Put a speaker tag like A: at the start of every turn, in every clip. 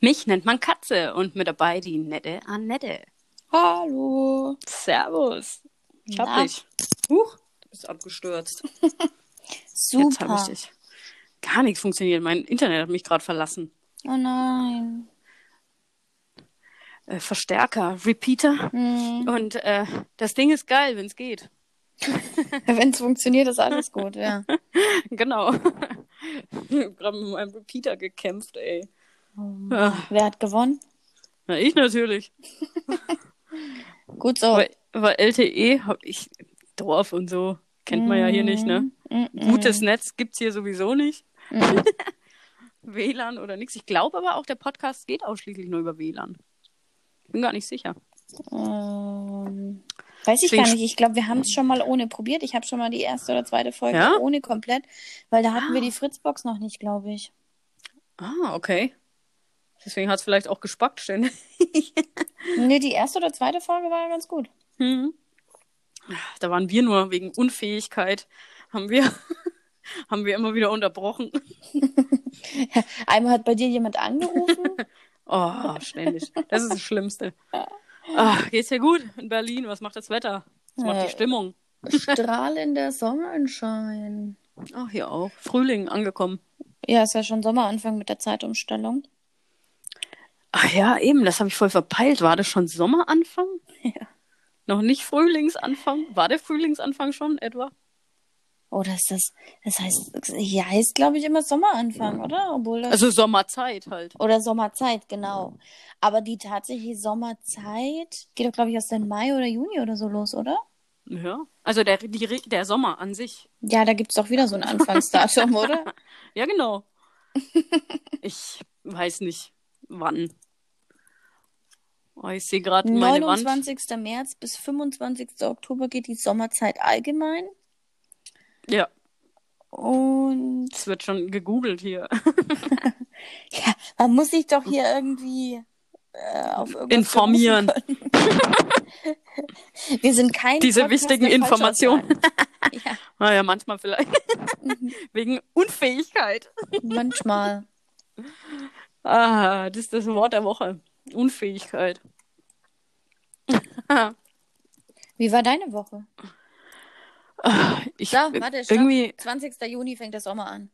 A: Mich nennt man Katze und mit dabei die nette Annette.
B: Hallo.
A: Servus. Ich hab
B: Na?
A: dich. Huch, du bist abgestürzt.
B: Super.
A: Jetzt habe ich dich. Gar nichts funktioniert. Mein Internet hat mich gerade verlassen.
B: Oh nein.
A: Äh, Verstärker, Repeater.
B: Hm.
A: Und äh, das Ding ist geil, wenn es geht.
B: Wenn es funktioniert, ist alles gut, ja.
A: genau. Ich hab gerade mit meinem Repeater gekämpft, ey. Ah,
B: Wer hat gewonnen?
A: Na, ich natürlich.
B: Gut so.
A: Aber, aber LTE hab ich Dorf und so. Kennt man ja hier nicht, ne?
B: Mm,
A: Gutes Netz gibt's hier sowieso nicht. WLAN oder nichts. Ich glaube aber auch, der Podcast geht ausschließlich nur über WLAN. Bin gar nicht sicher.
B: Ähm, weiß ich
A: Deswegen
B: gar nicht. Ich glaube, wir haben es schon mal ohne probiert. Ich habe schon mal die erste oder zweite Folge
A: Ja?
B: ohne komplett, weil da hatten wir die Fritzbox noch nicht, glaube ich.
A: Ah, okay. Deswegen hat's vielleicht auch gespackt ständig.
B: Nee, die erste oder zweite Folge war ja ganz gut.
A: Hm. Da waren wir nur wegen Unfähigkeit, haben wir, haben wir immer wieder unterbrochen.
B: Einmal hat bei dir jemand angerufen.
A: Oh, ständig. Das ist das Schlimmste. Ah, geht's dir gut in Berlin? Was macht das Wetter? Was macht die
B: Äh.
A: Stimmung?
B: Strahlender Sonnenschein.
A: Ach, hier auch. Frühling angekommen.
B: Ja, ist ja schon Sommeranfang mit der Zeitumstellung.
A: Ach ja, eben, das habe ich voll verpeilt. War das schon Sommeranfang?
B: Ja.
A: Noch nicht Frühlingsanfang? War der Frühlingsanfang schon etwa?
B: Oder ist das, das heißt, hier heißt, glaube ich, immer Sommeranfang, oder? Obwohl das,
A: Also Sommerzeit halt.
B: oder Sommerzeit, genau. Aber die tatsächliche Sommerzeit geht doch, glaube ich, erst im Mai oder Juni oder so los, oder?
A: Ja. Also der, die, der Sommer an sich.
B: Ja, da gibt's doch wieder so ein Anfangsdatum, oder?
A: Ja, genau. ich weiß nicht, wann. Oh, ich sehe gerade meine Wand.
B: 29. März bis 25. Oktober geht die Sommerzeit allgemein.
A: Ja,
B: Und
A: es wird schon gegoogelt hier.
B: ja, man muss sich doch hier irgendwie äh, auf irgendwas
A: Informieren.
B: Wir sind kein
A: Diese
B: Podcast
A: wichtigen Informationen.
B: Ja,
A: Naja, manchmal vielleicht. Wegen Unfähigkeit.
B: manchmal.
A: Ah, das ist das Wort der Woche. Unfähigkeit.
B: Wie war deine Woche?
A: Ich,
B: So, warte, stopp.
A: irgendwie
B: 20. Juni fängt der Sommer an.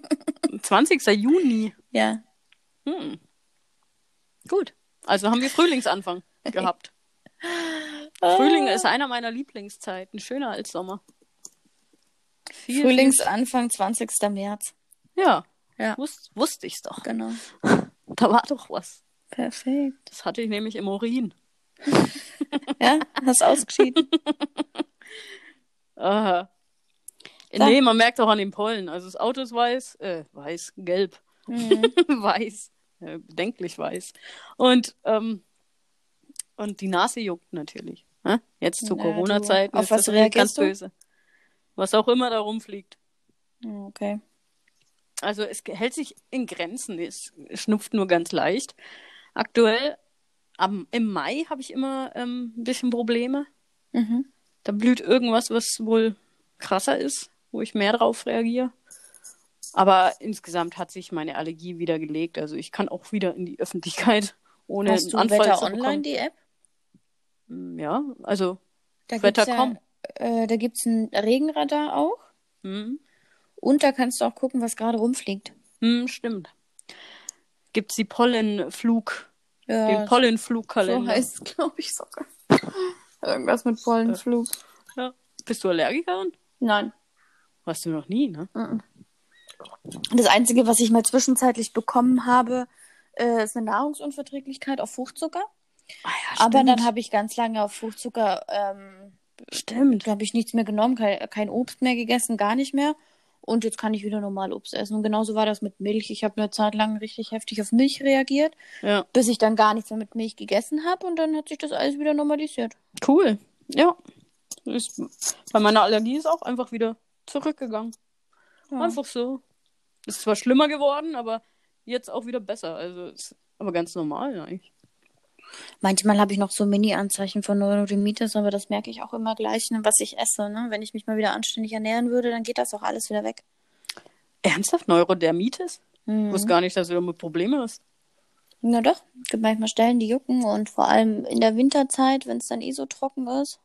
A: 20. Juni.
B: Ja.
A: Hm. Gut. Also haben wir Frühlingsanfang gehabt. Frühling ist einer meiner Lieblingszeiten. Schöner als Sommer. Viel,
B: Frühlingsanfang 20. März.
A: Ja.
B: Ja.
A: Wus wusste ich's doch.
B: Genau.
A: Da war doch was.
B: Perfekt.
A: Das hatte ich nämlich im Urin.
B: Ja, hast ausgeschieden.
A: Aha.
B: So.
A: Nee, man merkt auch an den Pollen. Also das Auto ist weiß, äh, weiß, gelb.
B: Mhm.
A: weiß. Äh, bedenklich weiß. Und, ähm, und die Nase juckt natürlich. Hä? Jetzt zu Corona-Zeiten ist
B: was
A: das natürlich ganz
B: reagierst du?
A: böse. Was auch immer da rumfliegt.
B: Okay.
A: Also es hält sich in Grenzen. Es schnupft nur ganz leicht. Aktuell, am, im Mai habe ich immer ähm, ein bisschen Probleme.
B: Mhm.
A: Da blüht irgendwas, was wohl krasser ist, wo ich mehr drauf reagiere. Aber insgesamt hat sich meine Allergie wieder gelegt. Also ich kann auch wieder in die Öffentlichkeit, ohne
B: Hast du
A: einen Anfall
B: Wetter
A: zu
B: Online,
A: bekommen.
B: die App?
A: Ja, also
B: Da
A: Wetter
B: gibt's ja. Äh, da gibt es ein Regenradar auch.
A: hm,
B: Und da kannst du auch gucken, was gerade rumfliegt.
A: hm, stimmt. Gibt's die Pollenflug,
B: Ja,
A: den
B: so
A: Pollenflugkalender.
B: heißt es, glaube ich, sogar. Irgendwas mit Pollenflug.
A: ja. Bist du Allergikerin?
B: Nein.
A: Warst du noch nie, ne?
B: Das Einzige, was ich mal zwischenzeitlich bekommen habe, äh, ist eine Nahrungsunverträglichkeit auf Fruchtzucker.
A: Ah ja,
B: Aber dann habe ich ganz lange auf Fruchtzucker, ähm,
A: Stimmt.
B: da habe ich nichts mehr genommen, kein, kein Obst mehr gegessen, gar nicht mehr. Und jetzt kann ich wieder normal Obst essen. Und genauso war das mit Milch. Ich habe eine Zeit lang richtig heftig auf Milch reagiert,
A: Ja,
B: bis ich dann gar nichts mehr mit Milch gegessen habe. Und dann hat sich das alles wieder normalisiert.
A: cool. Ja. Ist, bei meiner Allergie ist auch einfach wieder zurückgegangen.
B: Ja.
A: Einfach so. Ist zwar schlimmer geworden, aber jetzt auch wieder besser. Also ist aber ganz normal eigentlich.
B: Manchmal habe ich noch so Mini-Anzeichen von Neurodermitis, aber das merke ich auch immer gleich, ne, was ich esse. Ne? Wenn ich mich mal wieder anständig ernähren würde, dann geht das auch alles wieder weg.
A: Ernsthaft? Neurodermitis? Ich
B: Mhm.
A: wusste gar nicht, dass du damit Probleme hast.
B: Na doch, gibt manchmal Stellen, die jucken und vor allem in der Winterzeit, wenn es dann eh so trocken ist.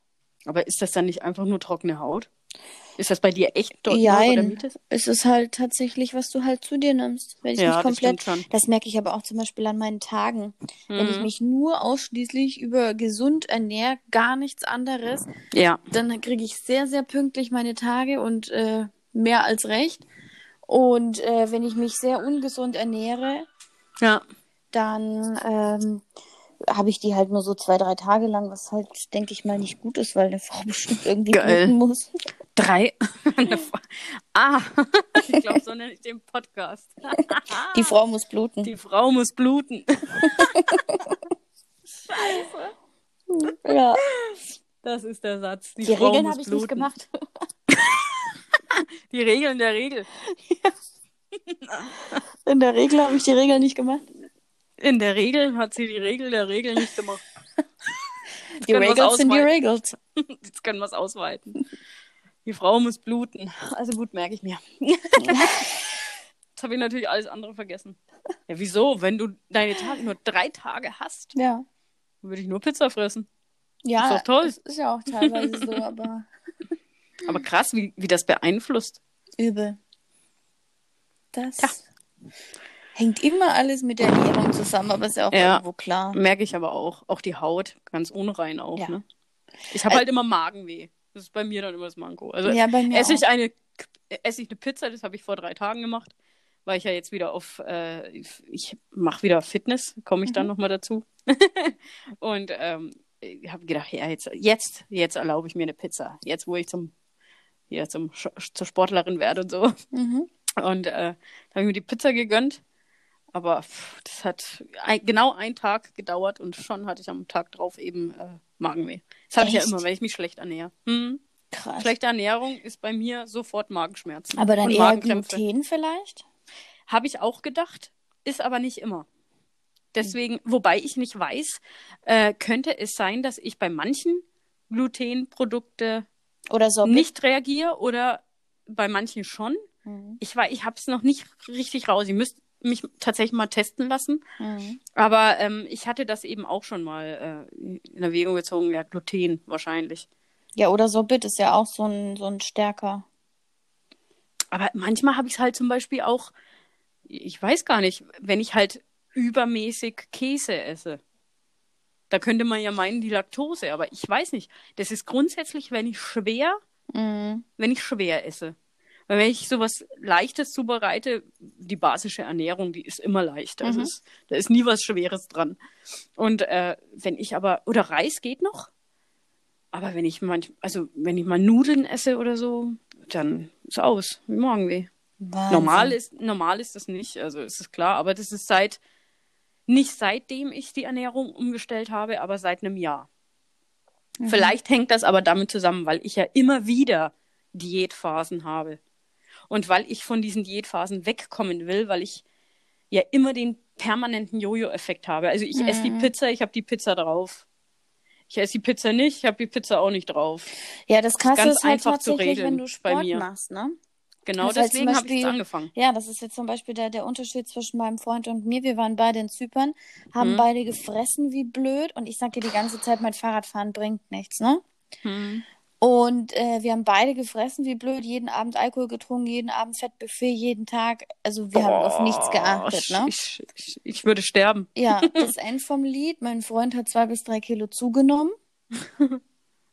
A: Aber ist das dann nicht einfach nur trockene Haut? Ist das bei dir echt dort
B: Jein. Es ist halt tatsächlich, was du halt zu dir nimmst. Wenn ich
A: Ja,
B: mich
A: das
B: komplett,
A: stimmt schon.
B: das merke ich aber auch zum Beispiel an meinen Tagen. Wenn ich
A: Mhm.
B: mich nur ausschließlich über gesund ernähre, gar nichts anderes,
A: Ja,
B: dann kriege ich sehr, sehr pünktlich meine Tage und äh, mehr als recht. Und äh, wenn ich mich sehr ungesund ernähre,
A: ja.
B: dann ähm, habe ich die halt nur so zwei, drei Tage lang, was halt, denke ich mal, nicht gut ist, weil eine Frau bestimmt irgendwie
A: Geil.
B: bluten muss.
A: Drei. ah, ich glaube, so nenne ich den Podcast.
B: Die Frau muss bluten.
A: Die Frau muss bluten.
B: ja.
A: Das ist der Satz. Die,
B: Die
A: Frau
B: Regeln habe ich
A: bluten.
B: nicht gemacht.
A: Die Regeln der Regel.
B: In der Regel habe ich die Regeln nicht gemacht.
A: In der Regel hat sie die Regel der Regel nicht gemacht.
B: Die Regels sind die. Regels.
A: Jetzt können wir es ausweiten. Die Frau muss bluten. Also gut, merke ich mir. Jetzt habe ich natürlich alles andere vergessen. Ja, wieso? Wenn du deine Tage nur drei Tage hast,
B: Ja.
A: würde ich nur Pizza fressen.
B: Ja,
A: Ist doch toll.
B: das ist ja auch teilweise so, aber
A: Aber krass, wie, wie das beeinflusst.
B: übel. Das
A: Ja.
B: Hängt immer alles mit der Ernährung zusammen, aber ist ja auch
A: Ja.
B: irgendwo klar.
A: Merke ich aber auch. Auch die Haut, ganz unrein auch.
B: Ja.
A: Ne? Ich habe
B: Äh,
A: halt immer Magenweh. Das ist bei mir dann immer das Manko. Also
B: Ja, bei mir
A: esse
B: auch.
A: ich eine esse ich eine Pizza, das habe ich vor drei Tagen gemacht, weil ich ja jetzt wieder auf äh, ich mache wieder Fitness, komme ich dann
B: Mhm.
A: nochmal dazu. Und ähm, ich habe gedacht, ja, jetzt, jetzt, jetzt erlaube ich mir eine Pizza. Jetzt, wo ich zum, hier zum, zur Sportlerin werde und so.
B: Mhm.
A: Und äh, da habe ich mir die Pizza gegönnt. Aber pff, das hat ein, genau einen Tag gedauert und schon hatte ich am Tag drauf eben äh, Magenweh. Das habe ich ja immer, wenn ich mich schlecht ernähre. Hm.
B: Krass.
A: Schlechte Ernährung ist bei mir sofort Magenschmerzen.
B: Aber dann eher. Gluten vielleicht?
A: Habe ich auch gedacht, ist aber nicht immer. Deswegen, wobei ich nicht weiß, äh, könnte es sein, dass ich bei manchen Glutenprodukte nicht reagiere oder bei manchen schon.
B: Mhm.
A: Ich ich habe es noch nicht richtig raus. Ich müsste mich tatsächlich mal testen lassen.
B: Mhm.
A: Aber ähm, ich hatte das eben auch schon mal äh, in Erwägung gezogen. Ja, Gluten wahrscheinlich.
B: Ja, oder Sorbit ist ja auch so ein, so ein stärker.
A: Aber manchmal habe ich es halt zum Beispiel auch, ich weiß gar nicht, wenn ich halt übermäßig Käse esse. Da könnte man ja meinen, die Laktose, aber ich weiß nicht. Das ist grundsätzlich, wenn ich schwer,
B: Mhm.
A: wenn ich schwer esse. Weil wenn ich sowas Leichtes zubereite, die basische Ernährung, die ist immer leicht. Also
B: Mhm.
A: es, da ist nie was Schweres dran. Und äh, wenn ich aber, oder Reis geht noch, aber wenn ich manch, also wenn ich mal Nudeln esse oder so, dann ist aus, wie.
B: Wahnsinn.
A: Normal ist, normal ist das nicht, also ist es klar, aber das ist seit, nicht seitdem ich die Ernährung umgestellt habe, aber seit einem Jahr.
B: Mhm.
A: Vielleicht hängt das aber damit zusammen, weil ich ja immer wieder Diätphasen habe. Und weil ich von diesen Diätphasen wegkommen will, weil ich ja immer den permanenten Jojo-Effekt habe. Also ich esse die
B: Mhm.
A: Pizza, ich habe die Pizza drauf. Ich esse die Pizza nicht, ich habe die Pizza auch nicht drauf.
B: Ja, das Krasse
A: ganz
B: ist halt
A: einfach zu regeln
B: wenn du
A: bei
B: Sport
A: mir.
B: machst, ne?
A: Genau
B: Das heißt zum
A: deswegen habe ich jetzt angefangen.
B: Ja, das ist jetzt zum Beispiel der, der Unterschied zwischen meinem Freund und mir. Wir waren beide in Zypern, haben
A: Mhm.
B: beide gefressen wie blöd und ich sag dir die ganze Zeit, mein Fahrradfahren bringt nichts, ne?
A: Hm.
B: Und äh, wir haben beide gefressen wie blöd, jeden Abend Alkohol getrunken, jeden Abend Fettbuffet, jeden Tag. Also wir haben auf nichts geachtet,
A: ich,
B: ne?
A: Ich, ich, ich würde sterben.
B: Ja, das End vom Lied. Mein Freund hat zwei bis drei Kilo zugenommen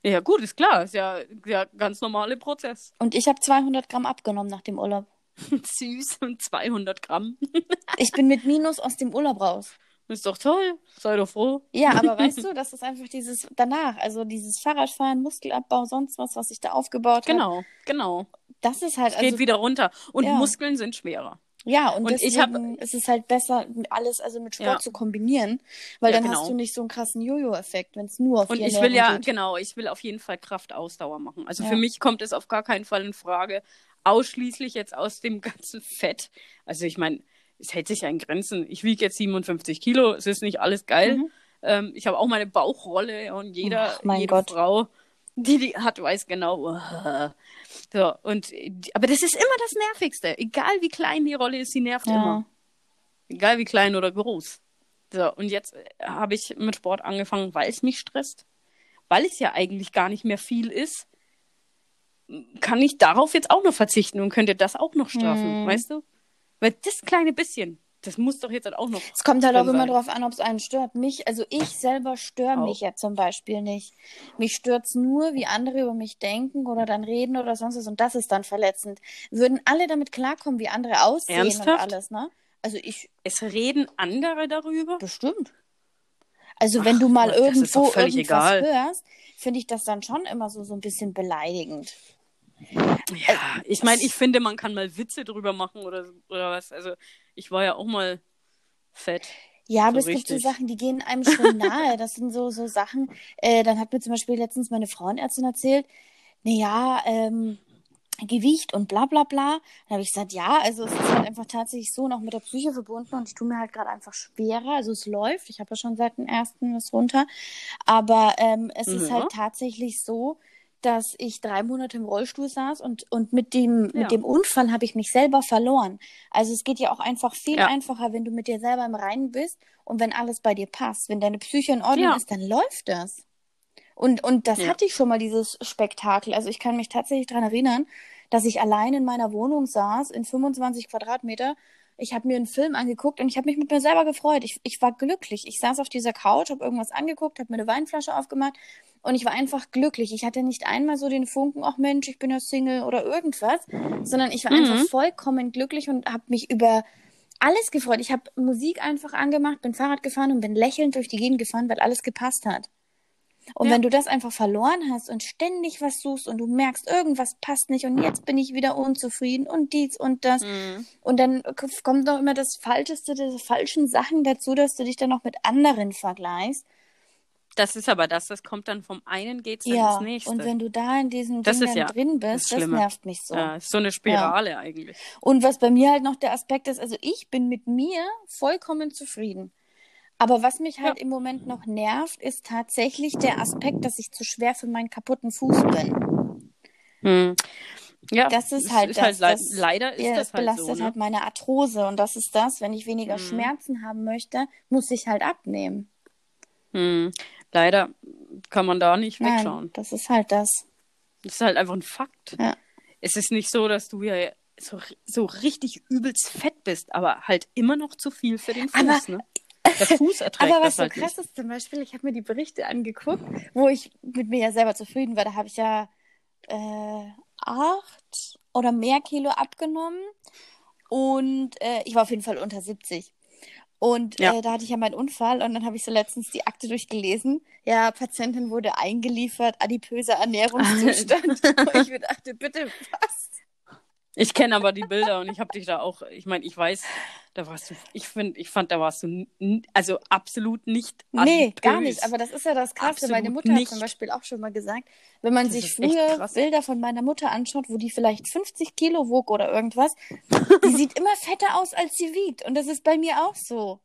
A: Ja, gut, ist klar. Ist ja, ja ganz normale Prozess.
B: und ich habe 200 Gramm abgenommen nach dem Urlaub.
A: Süß und 200 Gramm.
B: Ich bin mit Minus aus dem Urlaub raus.
A: Ist doch toll. Sei doch froh.
B: Ja, aber weißt du, das ist einfach dieses danach, also dieses Fahrradfahren, Muskelabbau, sonst was, was ich da aufgebaut habe.
A: Genau, genau.
B: Das ist halt,
A: Es geht
B: also,
A: wieder runter. Und
B: Ja.
A: Muskeln sind schwerer.
B: ja, und,
A: und ich
B: deswegen
A: hab-
B: ist es halt besser, alles also mit Sport
A: Ja.
B: zu kombinieren, weil
A: Ja,
B: dann
A: genau.
B: hast du nicht so einen krassen Jojo-Effekt, wenn es nur auf
A: Und ich will ja,
B: geht.
A: genau, ich will auf jeden Fall Kraftausdauer machen. Also für mich kommt es auf gar keinen Fall in Frage, ausschließlich jetzt aus dem ganzen Fett. Also ich meine, es hält sich ja in Grenzen. Ich wiege jetzt 57 Kilo, es ist nicht alles geil.
B: Mhm.
A: Ähm, ich habe auch meine Bauchrolle und jeder,
B: Ach,
A: jede
B: Gott.
A: Frau, die die hat, weiß genau. uh, So, und, aber das ist immer das Nervigste. Egal wie klein die Rolle ist, sie nervt
B: Ja.
A: immer. Egal wie klein oder groß. So, und jetzt äh, habe ich mit Sport angefangen, weil es mich stresst. Weil es ja eigentlich gar nicht mehr viel ist, kann ich darauf jetzt auch noch verzichten und könnte das auch noch strafen,
B: Hm.
A: weißt du? Weil das kleine bisschen, das muss doch jetzt halt auch noch.
B: Es kommt halt auch immer
A: sein.
B: darauf an, ob es einen stört. Mich, also ich selber störe mich ja zum Beispiel nicht. Mich stört's nur, wie andere über mich denken oder dann reden oder sonst was und das ist dann verletzend. Würden alle damit klarkommen, wie andere aussehen und
A: Ernsthaft?
B: alles, ne? Also ich
A: Es reden andere darüber.
B: bestimmt. Also
A: Ach,
B: wenn du mal irgendwo irgendwas
A: egal.
B: hörst, finde ich das dann schon immer so, so ein bisschen beleidigend.
A: Ja, ich meine, ich finde, man kann mal Witze drüber machen oder, oder was. Also, ich war ja auch mal fett.
B: Ja, aber
A: So
B: es gibt so
A: richtig.
B: Sachen, die gehen einem schon nahe. Das sind so, so Sachen. Äh, dann hat mir zum Beispiel letztens meine Frauenärztin erzählt, naja, ähm, Gewicht und bla bla bla. Dann habe ich gesagt, ja, also es ist halt einfach tatsächlich so noch mit der Psyche verbunden und ich tue mir halt gerade einfach schwerer. Also es läuft. Ich habe ja schon seit dem ersten was runter. Aber ähm, es ist
A: Mhm.
B: halt tatsächlich so, dass ich drei Monate im Rollstuhl saß und, und mit dem,
A: Ja.
B: mit dem Unfall habe ich mich selber verloren. Also es geht ja auch einfach viel
A: Ja.
B: einfacher, wenn du mit dir selber im Reinen bist und wenn alles bei dir passt. Wenn deine Psyche in Ordnung
A: Ja.
B: ist, dann läuft das. Und, und das hatte ich schon mal, dieses Spektakel. Also ich kann mich tatsächlich daran erinnern, dass ich allein in meiner Wohnung saß, in 25 Quadratmeter. Ich habe mir einen Film angeguckt und ich habe mich mit mir selber gefreut. Ich, ich war glücklich. Ich saß auf dieser Couch, habe irgendwas angeguckt, habe mir eine Weinflasche aufgemacht und ich war einfach glücklich. Ich hatte nicht einmal so den Funken, ach Mensch, ich bin ja Single oder irgendwas, sondern ich war
A: Mhm.
B: einfach vollkommen glücklich und habe mich über alles gefreut. Ich habe Musik einfach angemacht, bin Fahrrad gefahren und bin lächelnd durch die Gegend gefahren, weil alles gepasst hat. Und
A: Ja.
B: wenn du das einfach verloren hast und ständig was suchst und du merkst, irgendwas passt nicht und jetzt bin ich wieder unzufrieden und dies und das.
A: Mhm.
B: Und dann kommt noch immer das Falscheste, diese falschen Sachen dazu, dass du dich dann noch mit anderen vergleichst.
A: Das ist aber das, das kommt dann vom einen geht's dann
B: Ja,
A: ins nächste.
B: und wenn du da in diesem
A: Das
B: Ding
A: ja
B: drin
A: das
B: bist, das,
A: Schlimme.
B: nervt mich so.
A: ja, ist so eine Spirale eigentlich.
B: Und was bei mir halt noch der Aspekt ist, also ich bin mit mir vollkommen zufrieden. Aber was mich halt im Moment noch nervt, ist tatsächlich der Aspekt, dass ich zu schwer für meinen kaputten Fuß bin.
A: Hm. Ja,
B: Das ist
A: es
B: halt
A: ist
B: das,
A: halt leid-
B: das-
A: leider ist
B: Ja,
A: das
B: das
A: halt
B: belastet
A: so. Ne?
B: halt meine Arthrose und das ist das, wenn ich weniger
A: Mhm.
B: Schmerzen haben möchte, muss ich halt abnehmen.
A: Hm. Leider kann man da nicht
B: Nein,
A: wegschauen.
B: das ist halt das.
A: Das ist halt einfach ein Fakt.
B: Ja.
A: Es ist nicht so, dass du ja so, so richtig übelst fett bist, aber halt immer noch zu viel für den Fuß.
B: Aber-
A: ne? Der Fuß erträgt
B: Aber
A: das
B: was so
A: halt
B: krass
A: nicht.
B: ist zum Beispiel, ich habe mir die Berichte angeguckt, wo ich mit mir ja selber zufrieden war. Da habe ich ja äh, acht oder mehr Kilo abgenommen und äh, ich war auf jeden Fall unter 70. Und
A: Ja.
B: äh, da hatte ich ja meinen Unfall und dann habe ich so letztens die Akte durchgelesen. Ja, Patientin wurde eingeliefert, adipöser Ernährungszustand. und ich mir dachte, bitte was?
A: Ich kenne aber die Bilder und ich habe dich da auch, ich meine, ich weiß, da warst du, ich finde, ich fand, da warst du, also absolut nicht
B: Nee,
A: adipös.
B: gar nicht. Aber das ist ja das Krasse. Meine
A: Absolut
B: Mutter hat
A: nicht.
B: zum Beispiel auch schon mal gesagt, wenn man
A: Das
B: sich früher. Bilder von meiner Mutter anschaut, wo die vielleicht 50 Kilo wog oder irgendwas, die sieht immer fetter aus, als sie wiegt. Und das ist bei mir auch so.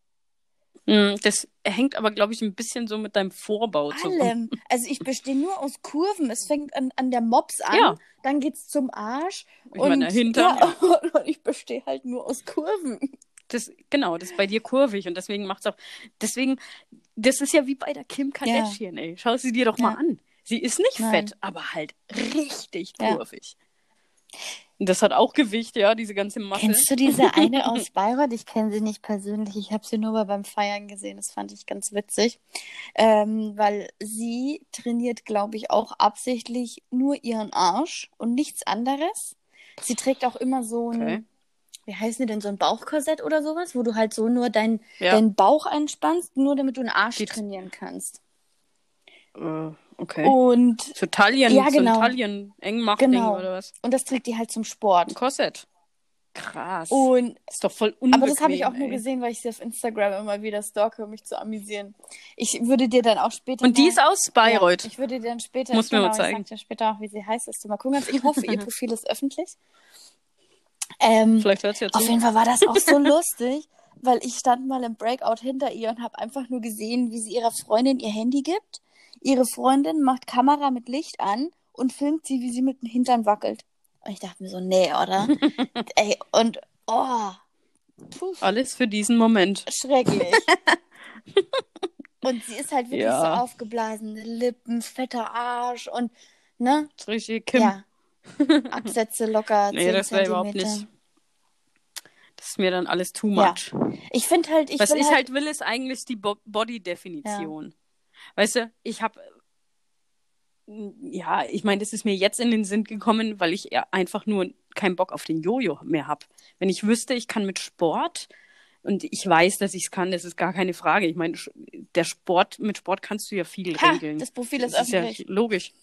A: Mm, Das hängt aber, glaube ich, ein bisschen so mit deinem Vorbau zusammen.
B: Allem. Also ich bestehe nur aus Kurven. Es fängt an, an der Mops an,
A: Ja.
B: dann geht's zum Arsch.
A: Ich
B: und,
A: meine, der Hintern,
B: ja, und ich bestehe halt nur aus Kurven.
A: Das, genau, das ist bei dir kurvig und deswegen macht's auch, deswegen, das ist ja wie bei der Kim Kardashian, ey. Schau sie dir doch mal
B: Ja.
A: an. Sie ist nicht
B: Nein.
A: fett, aber halt richtig
B: Ja.
A: kurvig. Und das hat auch Gewicht, ja, diese ganze Masse.
B: Kennst du diese eine aus Bayreuth? Ich kenne sie nicht persönlich. Ich habe sie nur mal beim Feiern gesehen. Das fand ich ganz witzig. Ähm, weil sie trainiert, glaube ich, auch absichtlich nur ihren Arsch und nichts anderes. Sie trägt auch immer so ein,
A: Okay.
B: Wie heißt die denn, so ein Bauchkorsett oder sowas, wo du halt so nur dein,
A: Ja.
B: deinen Bauch einspannst, nur damit du einen Arsch
A: Die-
B: trainieren kannst.
A: Äh, okay.
B: Und,
A: So Taillen,
B: Ja,
A: so
B: genau.
A: ein Taillen Engmachding
B: Genau.
A: oder was?
B: und das trägt die halt zum Sport.
A: Ein Korsett. Krass.
B: Und
A: ist doch voll unbequem.
B: Aber das habe ich auch nur
A: ey.
B: gesehen, weil ich sie auf Instagram immer wieder stalke, um mich zu amüsieren. Ich würde dir dann auch später.
A: Und die ist aus Bayreuth.
B: Ja, ich würde dir dann später.
A: Musst mir mal
B: genau,
A: zeigen.
B: Ich sag dir später auch, wie sie heißt, dass du mal gucken kannst. Ich hoffe, ihr Profil ist öffentlich. Ähm,
A: Vielleicht hört sie ja
B: auf jeden Fall war das auch so lustig, weil ich stand mal im Breakout hinter ihr und habe einfach nur gesehen, wie sie ihrer Freundin ihr Handy gibt. Ihre Freundin macht Kamera mit Licht an und filmt sie, wie sie mit dem Hintern wackelt. Und ich dachte mir so, nee, oder? Ey, und oh, puh,
A: Alles für diesen Moment.
B: schrecklich. Und sie ist halt wirklich
A: Ja.
B: so aufgeblasene Lippen, fetter Arsch und, ne?
A: Richtig Kim.
B: Ja. Absätze locker.
A: nee,
B: 10
A: das wäre überhaupt nicht. Das ist mir dann alles too
B: Ja.
A: much.
B: Ich finde halt, ich
A: Was
B: will
A: ich
B: halt,
A: halt will, ist eigentlich die Bo Body-Definition. Weißt du, ich habe, ja, ich meine, das ist mir jetzt in den Sinn gekommen, weil ich einfach nur keinen Bock auf den Jojo mehr habe. Wenn ich wüsste, ich kann mit Sport und ich weiß, dass ich es kann, das ist gar keine Frage. Ich meine, der Sport, mit Sport kannst du ja viel
B: ha,
A: regeln.
B: das Profil ist
A: Das ist ja
B: öffentlich.
A: logisch.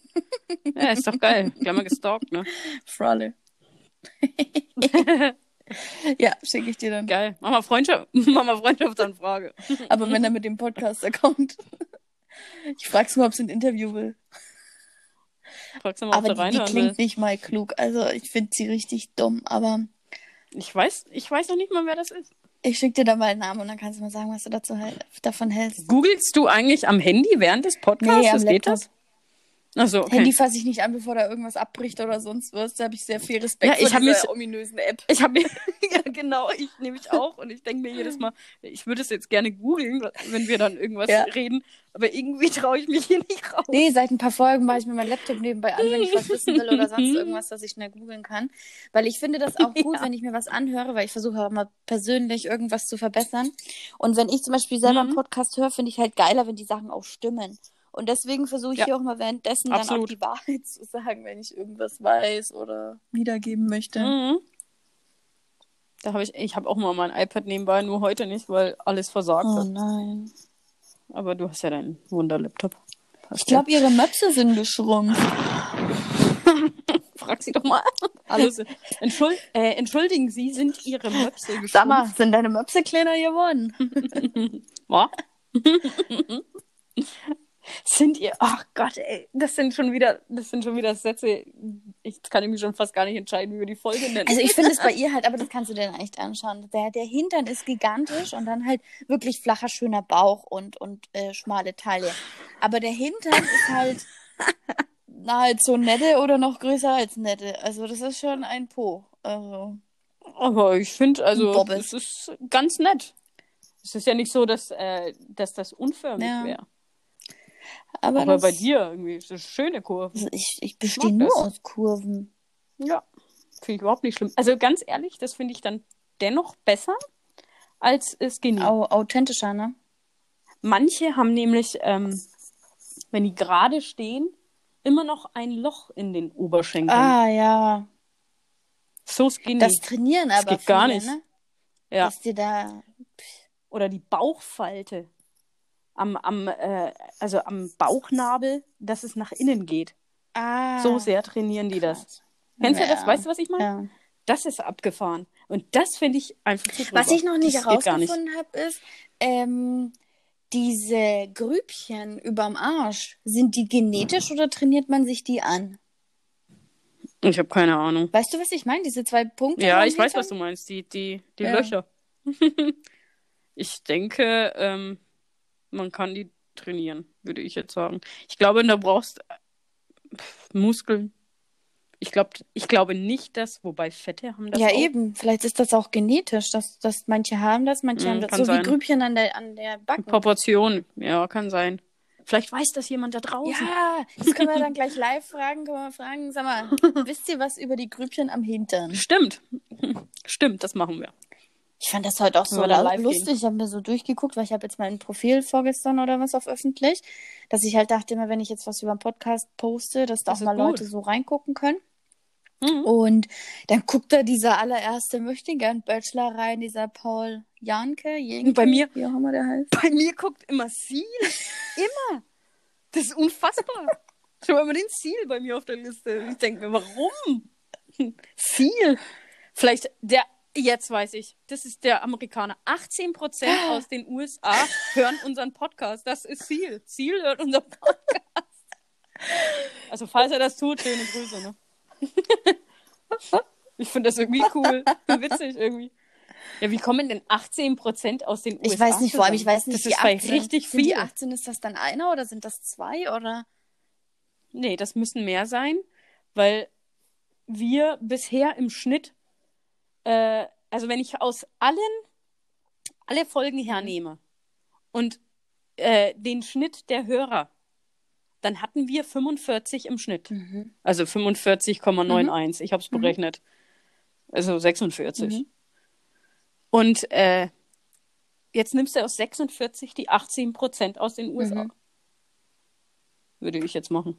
A: Ja, ist doch geil. Wir haben mal gestalkt, ne?
B: Frolle. ja, schicke ich dir dann.
A: Geil. Mach mal Freundschaft, mach mal Freundschaftsanfrage.
B: Aber wenn er mit dem Podcast-Account. Ich frag's mal, ob sie ein Interview will.
A: Fragst du mal, ob
B: Aber
A: du
B: die, die klingt
A: willst.
B: nicht mal klug. Also ich finde sie richtig dumm. Aber
A: Ich weiß, ich weiß noch nicht mal, wer das ist.
B: ich schicke dir da mal einen Namen und dann kannst du mal sagen, was du dazu halt, davon hältst.
A: Googlest du eigentlich am Handy während des Podcasts?
B: Nee, am
A: Geht
B: Laptop.
A: das? Achso, okay.
B: Handy fasse ich nicht an, bevor da irgendwas abbricht oder sonst was. Da habe ich sehr viel Respekt
A: Ja, ich
B: vor dieser
A: mich-
B: ominösen App.
A: Ich habe mir, ja genau, ich nehme ich auch und ich denke mir jedes Mal, ich würde es jetzt gerne googeln, wenn wir dann irgendwas
B: Ja.
A: reden, aber irgendwie traue ich mich hier nicht raus.
B: Nee, seit ein paar Folgen mache ich mir meinen Laptop nebenbei an, wenn ich was wissen will oder sonst irgendwas, dass ich schnell googeln kann. Weil ich finde das auch gut,
A: Ja.
B: wenn ich mir was anhöre, weil ich versuche auch mal persönlich irgendwas zu verbessern. Und wenn ich zum Beispiel selber einen
A: Mhm.
B: Podcast höre, finde ich halt geiler, wenn die Sachen auch stimmen. Und deswegen versuche ich
A: Ja.
B: hier auch mal währenddessen dann auch
A: Absolut.
B: die Wahrheit zu sagen, wenn ich irgendwas weiß oder wiedergeben möchte.
A: Mhm. Da habe ich, ich habe auch mal mein iPad nebenbei, nur heute nicht, weil alles versagt
B: Oh
A: hat.
B: nein.
A: Aber du hast ja deinen Wunder-Laptop.
B: Ich glaube, ihre Möpse sind geschrumpft.
A: Frag sie doch mal. Alles. Entschuld, äh, entschuldigen Sie, sind Ihre Möpse geschrumpft?
B: Sag mal, sind deine Möpse kleiner geworden?
A: Was? sind ihr, ach Gott, ey, das sind schon wieder, das sind schon wieder Sätze, ich kann ich mich schon fast gar nicht entscheiden, wie wir die Folge nennen.
B: Also ich finde es bei ihr halt, aber das kannst du dir dann echt anschauen. Der, der Hintern ist gigantisch und dann halt wirklich flacher, schöner Bauch und, und äh, schmale Taille. Aber der Hintern ist halt nahezu nette oder noch größer als nette. Also das ist schon ein Po. Also,
A: Aber ich finde, also, es ist ganz nett. Es ist ja nicht so, dass, äh, dass das unförmig
B: Ja.
A: wäre.
B: Aber
A: Aber
B: das,
A: bei dir irgendwie, ist das schöne Kurven.
B: also ich, ich bestehe nur
A: das.
B: aus Kurven.
A: Ja, finde ich überhaupt nicht schlimm. Also ganz ehrlich, das finde ich dann dennoch besser als Skinny.
B: Au, authentischer, ne?
A: Manche haben nämlich, ähm, wenn die gerade stehen, immer noch ein Loch in den Oberschenkeln.
B: Ah, ja.
A: So skinny.
B: Das trainieren
A: Das
B: aber
A: geht gar
B: viele,
A: nicht.
B: ne?
A: ja.
B: Dass dir da...
A: Oder die Bauchfalte. Am, am, äh, also am Bauchnabel, dass es nach innen geht.
B: Ah.
A: So sehr trainieren die das.
B: krass.
A: Kennst du das?
B: Ja.
A: Weißt du, was ich meine?
B: Ja.
A: Das ist abgefahren. Und das finde ich einfach zu drüber.
B: Was ich noch nicht
A: das
B: herausgefunden habe, ist, ähm, diese Grübchen überm Arsch, sind die genetisch oder trainiert man sich die an?
A: Ich habe keine Ahnung.
B: Weißt du, was ich meine? Diese zwei Punkte.
A: Ja, ich weiß,
B: Hintern?
A: was du meinst. Die, die, die
B: Ja.
A: Löcher. ich denke, ähm, man kann die trainieren, würde ich jetzt sagen. Ich glaube, du brauchst Muskeln. Ich, glaub, ich glaube nicht, dass, wobei Fette haben das
B: Ja,
A: auch.
B: eben. Vielleicht ist das auch genetisch, dass, dass manche haben das, manche
A: Mm,
B: haben das. So
A: sein.
B: wie Grübchen an der, an der Backen.
A: Proportion, ja, kann sein. Vielleicht weiß das jemand da draußen.
B: Ja, das können wir dann gleich live fragen. Können wir fragen, sag mal, wisst ihr was über die Grübchen am Hintern?
A: Stimmt. Stimmt, das machen wir.
B: Ich fand das heute auch so lustig. Ich habe mir so durchgeguckt, weil ich habe jetzt mein Profil vorgestern oder was auf öffentlich, dass ich halt dachte immer, wenn ich jetzt was über einen Podcast poste, dass da
A: Das
B: auch mal
A: gut.
B: Leute so reingucken können.
A: Mhm.
B: Und dann guckt da dieser allererste Möchtegern Bachelor rein, dieser Paul Janke, Jenke,
A: Bei mir-
B: wie auch immer der heißt.
A: Bei mir guckt immer Ziel. Immer. Das ist unfassbar. Schau mal den Ziel bei mir auf der Liste. Ich denke mir, warum? Ziel. Vielleicht der, jetzt weiß ich, das ist der Amerikaner. 18% aus den USA hören unseren Podcast. Das ist Ziel. Ziel hört unseren Podcast. Also falls er das tut, schöne Grüße, ne? Ich finde das irgendwie cool. Witzig irgendwie. Ja, wie kommen denn 18% aus den USA?
B: Ich weiß nicht, vor allem, ich weiß nicht,
A: das ist bei
B: 18,
A: richtig
B: sind die
A: viel.
B: 18, ist das dann einer oder sind das zwei oder?
A: Nee, das müssen mehr sein, weil wir bisher im Schnitt, äh, also wenn ich aus allen, alle Folgen hernehme und äh, den Schnitt der Hörer, dann hatten wir 45 im Schnitt.
B: Mhm.
A: Also 45,91. Ich habe es berechnet. Also 46.
B: Mhm.
A: Und äh, jetzt nimmst du aus 46 die 18 Prozent aus den USA.
B: Mhm.
A: Würde ich jetzt machen.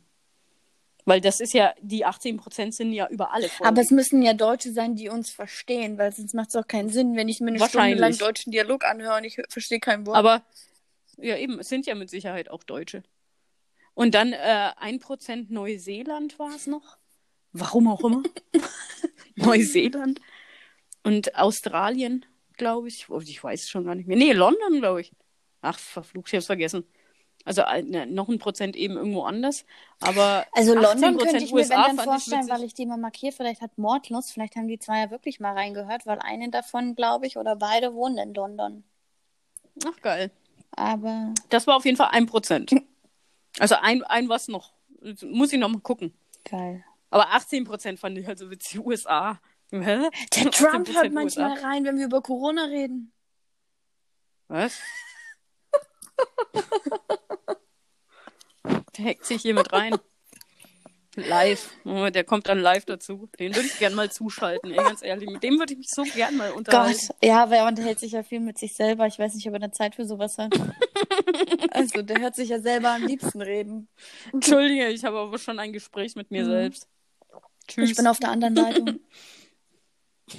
A: Weil das ist ja, die 18 Prozent sind ja über alle Folgen.
B: Aber es müssen ja Deutsche sein, die uns verstehen, weil sonst macht es auch keinen Sinn, wenn ich mir eine Stunde lang deutschen Dialog anhöre und ich verstehe kein Wort.
A: Aber ja, eben, es sind ja mit Sicherheit auch Deutsche. Und dann äh, 1% Neuseeland war es noch. Warum auch immer. Neuseeland. Und Australien, glaube ich. Oh, ich weiß es schon gar nicht mehr. Nee, London, glaube ich. Ach, verflucht, ich hab's vergessen. Also äh, ne, noch ein Prozent eben irgendwo anders. Aber
B: also
A: 18%
B: London könnte ich mir
A: USA
B: wenn dann
A: ich
B: vorstellen,
A: witzig.
B: weil ich die mal markiert, vielleicht hat Mordlust, vielleicht haben die zwei ja wirklich mal reingehört, weil eine davon, glaube ich, oder beide wohnen in London.
A: Ach, geil.
B: Aber
A: Das war auf jeden Fall ein Prozent. Also ein, ein was noch. Muss ich noch mal gucken.
B: geil.
A: Aber 18 Prozent fand ich halt so witzig. USA. Hä?
B: Der Trump
A: 18%
B: hört manchmal
A: USA.
B: rein, wenn wir über Corona reden.
A: Was? Der hackt sich hier mit rein. Live. Oh, der kommt dann live dazu. Den würde ich gern mal zuschalten, ey, ganz ehrlich. Mit dem würde ich mich so gern mal unterhalten.
B: Gott, ja, aber er unterhält sich ja viel mit sich selber. Ich weiß nicht, ob er eine Zeit für sowas hat. also, der hört sich ja selber am liebsten reden.
A: Entschuldige, ich habe aber schon ein Gespräch mit mir
B: Mhm.
A: selbst. Tschüss.
B: Ich bin auf der anderen Leitung.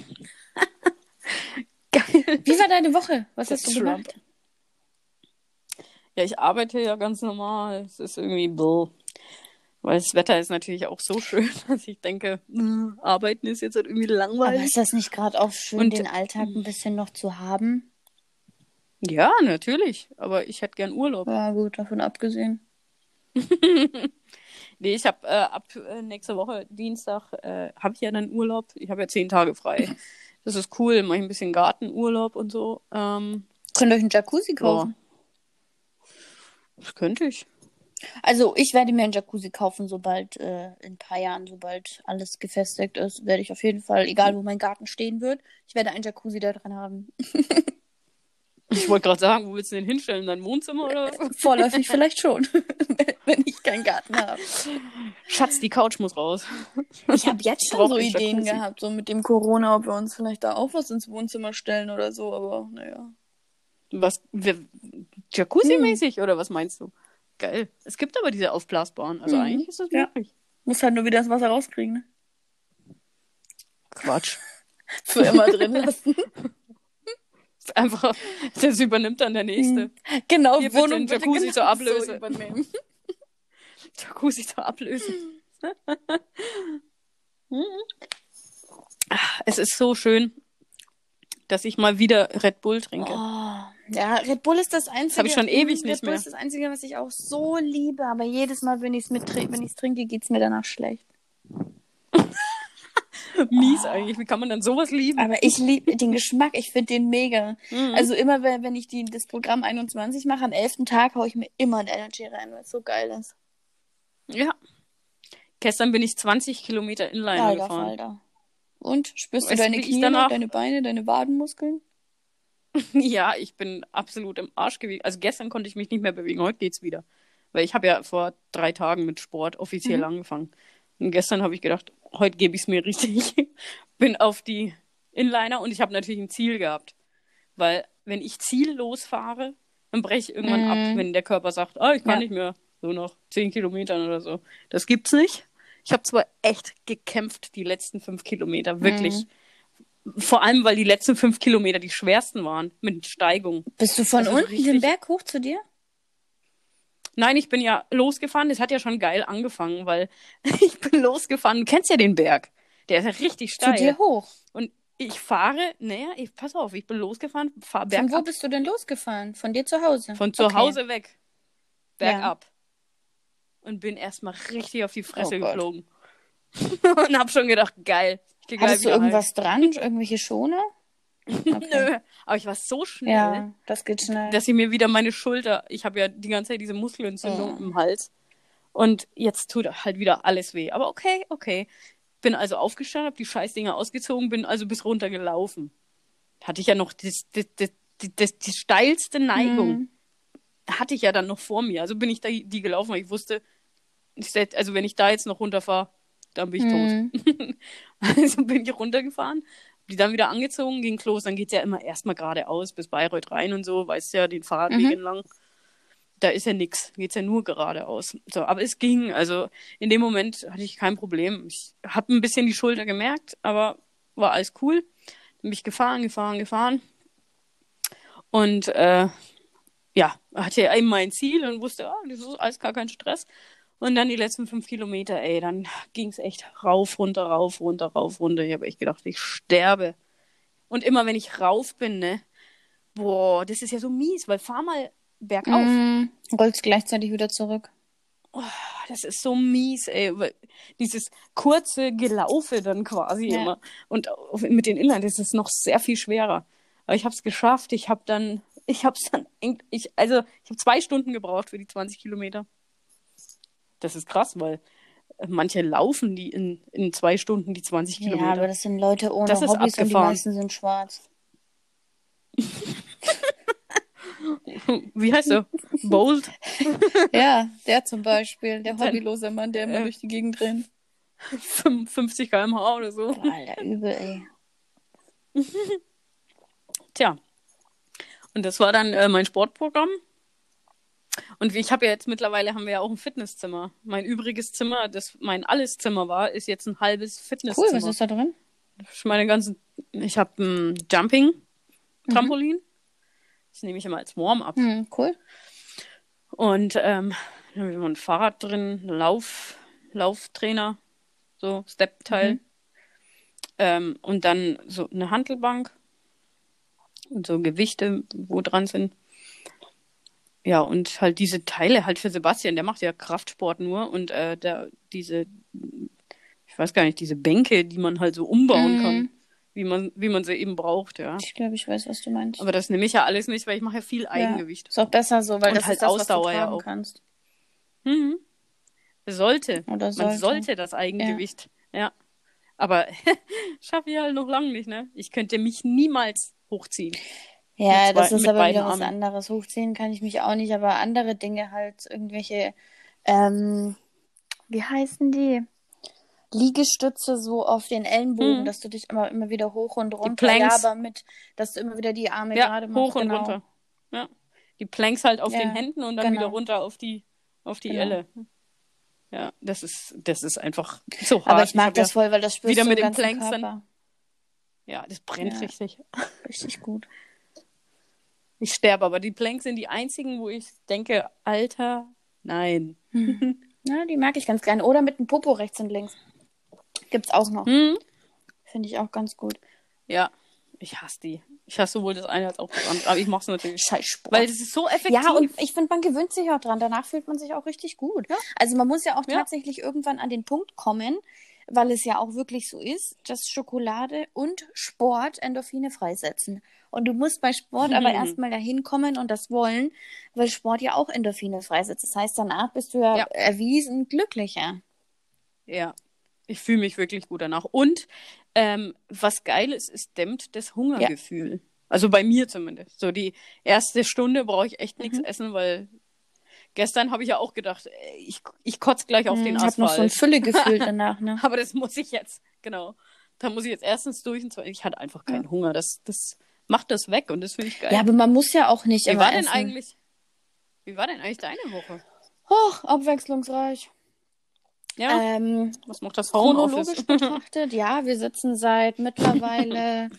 A: geil.
B: Wie war deine Woche? Was
A: Der
B: hast du
A: Trump. Ja, ich arbeite ja ganz normal. Es ist irgendwie bläh. Weil das Wetter ist natürlich auch so schön, dass ich denke, mm, arbeiten ist jetzt halt irgendwie
B: Aber
A: langweilig.
B: ist das nicht gerade auch schön,
A: Und-
B: den Alltag ein bisschen noch zu haben?
A: Ja, natürlich. Aber ich hätte gern Urlaub.
B: Ja, gut, davon abgesehen.
A: Nee, ich habe äh, ab äh, nächste Woche Dienstag äh, habe ich ja dann Urlaub. Ich habe ja zehn Tage frei. Das ist cool, mache ich ein bisschen Gartenurlaub und so. Ähm,
B: Könnt ihr euch einen Jacuzzi
A: ja. Das könnte ich.
B: Also, ich werde mir einen Jacuzzi kaufen, sobald äh, in ein paar Jahren, sobald alles gefestigt ist, werde ich auf jeden Fall, egal wo mein Garten stehen wird, ich werde einen Jacuzzi da dran haben.
A: Ich wollte gerade sagen, wo willst du den hinstellen? Dein Wohnzimmer oder was?
B: Vorläufig vielleicht schon, wenn ich keinen Garten habe.
A: Schatz, die Couch muss raus.
B: Ich habe jetzt schon so Ideen
A: Jacuzzi.
B: gehabt, so mit dem Corona, ob wir uns vielleicht da auch was ins Wohnzimmer stellen oder so, aber naja.
A: Was? wir- Jacuzzi-mäßig oder was meinst du? Geil. Es gibt aber diese aufblasbaren. Also
B: Mhm.
A: eigentlich ist das
B: Ja.
A: möglich.
B: Muss halt nur wieder das Wasser rauskriegen, ne?
A: Quatsch.
B: Für immer drin lassen.
A: Einfach, das übernimmt dann der nächste.
B: Genau,
A: Hier
B: Wohnung bitte
A: Jacuzzi
B: genau
A: zur Ablöse.
B: So übernehmen.
A: Jacuzzi zur Ablöse. Es ist so schön, dass ich mal wieder Red Bull trinke.
B: Oh, ja, Red Bull ist das einzige.
A: hab ich schon ewig
B: Red
A: nicht
B: Bull
A: mehr.
B: ist das einzige, was ich auch so liebe, aber jedes Mal, wenn ich es wenn ich's trinke, geht's mir danach schlecht.
A: Mies eigentlich. Wie kann man dann sowas lieben?
B: Aber ich liebe den Geschmack, ich finde den mega.
A: Mhm.
B: Also immer, wenn, ich die, das Programm 21 mache, am 11. Tag haue ich mir immer ein Energy rein, weil es so geil ist.
A: ja. Gestern bin ich 20 Kilometer Inliner
B: Alter,
A: gefahren.
B: Alter. Und spürst du deine Knie,
A: danach-
B: deine Beine, deine Wadenmuskeln?
A: Ja, ich bin absolut im Arsch gewesen. Also gestern konnte ich mich nicht mehr bewegen, heute geht's wieder. Weil ich habe ja vor drei Tagen mit Sport offiziell
B: Mhm.
A: angefangen. Und gestern habe ich gedacht, heute gebe ich es mir richtig. bin auf die Inliner und ich habe natürlich ein Ziel gehabt. Weil wenn ich ziellos fahre, dann breche ich irgendwann
B: Mhm.
A: ab, wenn der Körper sagt, ah, ich kann
B: Ja.
A: nicht mehr. So noch zehn Kilometern oder so. Das gibt's nicht. Ich habe zwar echt gekämpft, die letzten fünf Kilometer, wirklich.
B: Mhm.
A: Vor allem, weil die letzten fünf Kilometer die schwersten waren mit Steigung.
B: Bist du von
A: Also
B: unten den
A: richtig-
B: Berg hoch zu dir?
A: Nein, ich bin ja losgefahren. Das hat ja schon geil angefangen, weil ich bin losgefahren. Du kennst ja den Berg. Der ist ja richtig
B: Zu dir
A: steil.
B: hoch.
A: Und ich fahre, naja, ich, pass auf, ich bin losgefahren, fahre
B: Von wo
A: bergab.
B: bist du denn losgefahren? Von dir zu Hause?
A: Von zu
B: Okay.
A: Hause weg.
B: Ja.
A: Bergab. Und bin erstmal richtig auf die Fresse
B: Oh Gott.
A: und hab schon gedacht, geil. Ich
B: Hattest du irgendwas dran? Irgendwelche Schoner? Okay.
A: Nö. Aber ich war so schnell.
B: Ja, das geht schnell.
A: dass ich mir wieder meine Schulter, ich habe ja die ganze Zeit diese Muskelentzündung
B: Ja.
A: im Hals und jetzt tut halt wieder alles weh. Aber okay, okay. Bin also aufgestanden, habe die Scheißdinger ausgezogen, bin also bis runter gelaufen. Hatte ich ja noch das, das, das, das, die steilste Neigung.
B: Mhm.
A: hatte ich ja dann noch vor mir. Also bin ich da die gelaufen, weil ich wusste, also wenn ich da jetzt noch runterfahre, dann bin ich
B: Mhm.
A: tot. also bin ich runtergefahren, die dann wieder angezogen, ging los. Dann geht's ja immer erstmal geradeaus bis Bayreuth rein und so, weißt ja, den Fahrradweg
B: Mhm.
A: entlang. Da ist ja nix, geht's ja nur geradeaus. So, aber es ging. Also in dem Moment hatte ich kein Problem. Ich habe ein bisschen die Schulter gemerkt, aber war alles cool. Dann bin ich gefahren, gefahren, gefahren. Und äh, ja, hatte eben mein Ziel und wusste, ah, das ist alles gar kein Stress. Und dann die letzten fünf Kilometer, ey, dann ging's echt rauf, runter, rauf, runter, rauf, runter. Ich habe echt gedacht, ich sterbe. Und immer wenn ich rauf bin, ne, boah, das ist ja so mies, weil fahr mal bergauf.
B: Mhm. Rollst gleichzeitig wieder zurück.
A: Das ist so mies, ey. Dieses kurze Gelaufe dann quasi
B: Ja.
A: immer. Und mit den Inline ist es noch sehr viel schwerer. Aber ich habe es geschafft. Ich habe dann, ich habe es dann, ich, also ich habe zwei Stunden gebraucht für die 20 Kilometer. Das ist krass, weil äh, manche laufen die in, in zwei Stunden die 20
B: Ja, aber
A: Kilometer.
B: das sind Leute ohne
A: Das ist
B: Hobbys und die meisten sind schwarz.
A: Wie heißt er? Bold?
B: Ja, der zum Beispiel, der hobbylose Mann, der immer
A: äh,
B: durch die Gegend rennt.
A: 55 km/h oder so.
B: Alter, übel, ey.
A: Tja. Und das war dann äh, mein Sportprogramm. Und wie ich habe ja jetzt mittlerweile haben wir ja auch ein Fitnesszimmer. Mein übriges Zimmer, das mein Alleszimmer war, ist jetzt ein halbes
B: Cool,
A: Fitnesszimmer.
B: was ist da drin?
A: Ich meine ganzen, ich habe ein Jumping Trampolin. Das nehme ich immer als Warm-up.
B: Hm, cool.
A: Und ähm, dann haben wir ein Fahrrad drin, Lauf, Lauftrainer, so Step-Teil.
B: Mhm.
A: Ähm, und dann so eine Hantelbank und so Gewichte, wo dran sind. Ja, und halt diese Teile halt für Sebastian, der macht ja Kraftsport nur und äh, der, diese, ich weiß gar nicht, diese Bänke, die man halt so umbauen
B: Mhm.
A: kann, wie man, wie man sie eben braucht, ja.
B: Ich glaube, ich weiß, was du meinst.
A: Aber das nehme ich ja alles nicht, weil ich mache ja viel Eigengewicht.
B: Ist auch besser so, weil
A: Und
B: das
A: halt
B: ist das,
A: Ausdauer
B: was du
A: ja auch.
B: kannst.
A: Mhm. Sollte.
B: Oder
A: Man
B: sollte.
A: sollte das Eigengewicht. Ja. Aber schaffe ich halt noch lange nicht, ne? Ich könnte mich niemals hochziehen.
B: Ja, das ist aber wieder was anderes. Hochziehen kann ich mich auch nicht, aber andere Dinge halt, irgendwelche, ähm, wie heißen die? Liegestütze so auf den Ellenbogen,
A: Mhm.
B: dass du dich immer, immer wieder hoch und runter, ja, aber mit, dass du immer wieder die Arme
A: Ja,
B: gerade
A: hoch
B: machst,
A: und
B: genau.
A: runter. Ja. Die Planks halt auf
B: Ja,
A: den Händen und dann
B: genau.
A: wieder runter auf die, auf die
B: Genau.
A: Elle. Ja, das ist, das ist einfach so hart.
B: Aber ich mag
A: hab
B: das voll, weil das spürst
A: wieder
B: du
A: mit den Planks dann-
B: Körper.
A: Ja, das brennt richtig.
B: Richtig gut.
A: Ich sterbe, aber die Planks sind die einzigen, wo ich denke, Alter, nein.
B: Ja, die mag ich ganz gerne. Oder mit dem Popo rechts und links. Gibt's auch noch.
A: Hm?
B: Finde ich auch ganz gut.
A: Ja, ich hasse die. Ich hasse sowohl das eine als auch das andere. Aber ich mache es natürlich.
B: Scheiß Sport.
A: Weil das ist so effektiv.
B: Ja, und ich finde, man gewöhnt sich auch dran. Danach fühlt man sich auch richtig gut. Also man muss ja auch
A: Ja.
B: tatsächlich irgendwann an den Punkt kommen, weil es ja auch wirklich so ist, dass Schokolade und Sport Endorphine freisetzen. Und du musst bei Sport aber
A: Mhm.
B: erstmal dahin kommen und das wollen, weil Sport ja auch Endorphine freisetzt. Das heißt, danach bist du ja,
A: Ja.
B: erwiesen glücklicher.
A: Ja, ich fühle mich wirklich gut danach. Und ähm, was geil ist, es dämmt das Hungergefühl. Also bei mir zumindest. So die erste Stunde brauche ich echt
B: Mhm.
A: nichts essen, weil gestern habe ich ja auch gedacht, ey, ich, ich kotze gleich auf den
B: Ich habe noch so ein
A: Asphalt.
B: Füllegefühl danach, ne?
A: Aber das muss ich jetzt, genau. Da muss ich jetzt erstens durch und zweitens, ich hatte einfach keinen Hunger. Das, das macht das weg und das finde ich geil.
B: Ja, aber man muss ja auch nicht
A: wie war denn
B: essen.
A: eigentlich, wie war denn eigentlich deine Woche?
B: Och, abwechslungsreich.
A: Ja,
B: Ähm,
A: was macht das
B: chronologisch
A: Homeoffice?
B: betrachtet, ja, wir sitzen seit mittlerweile.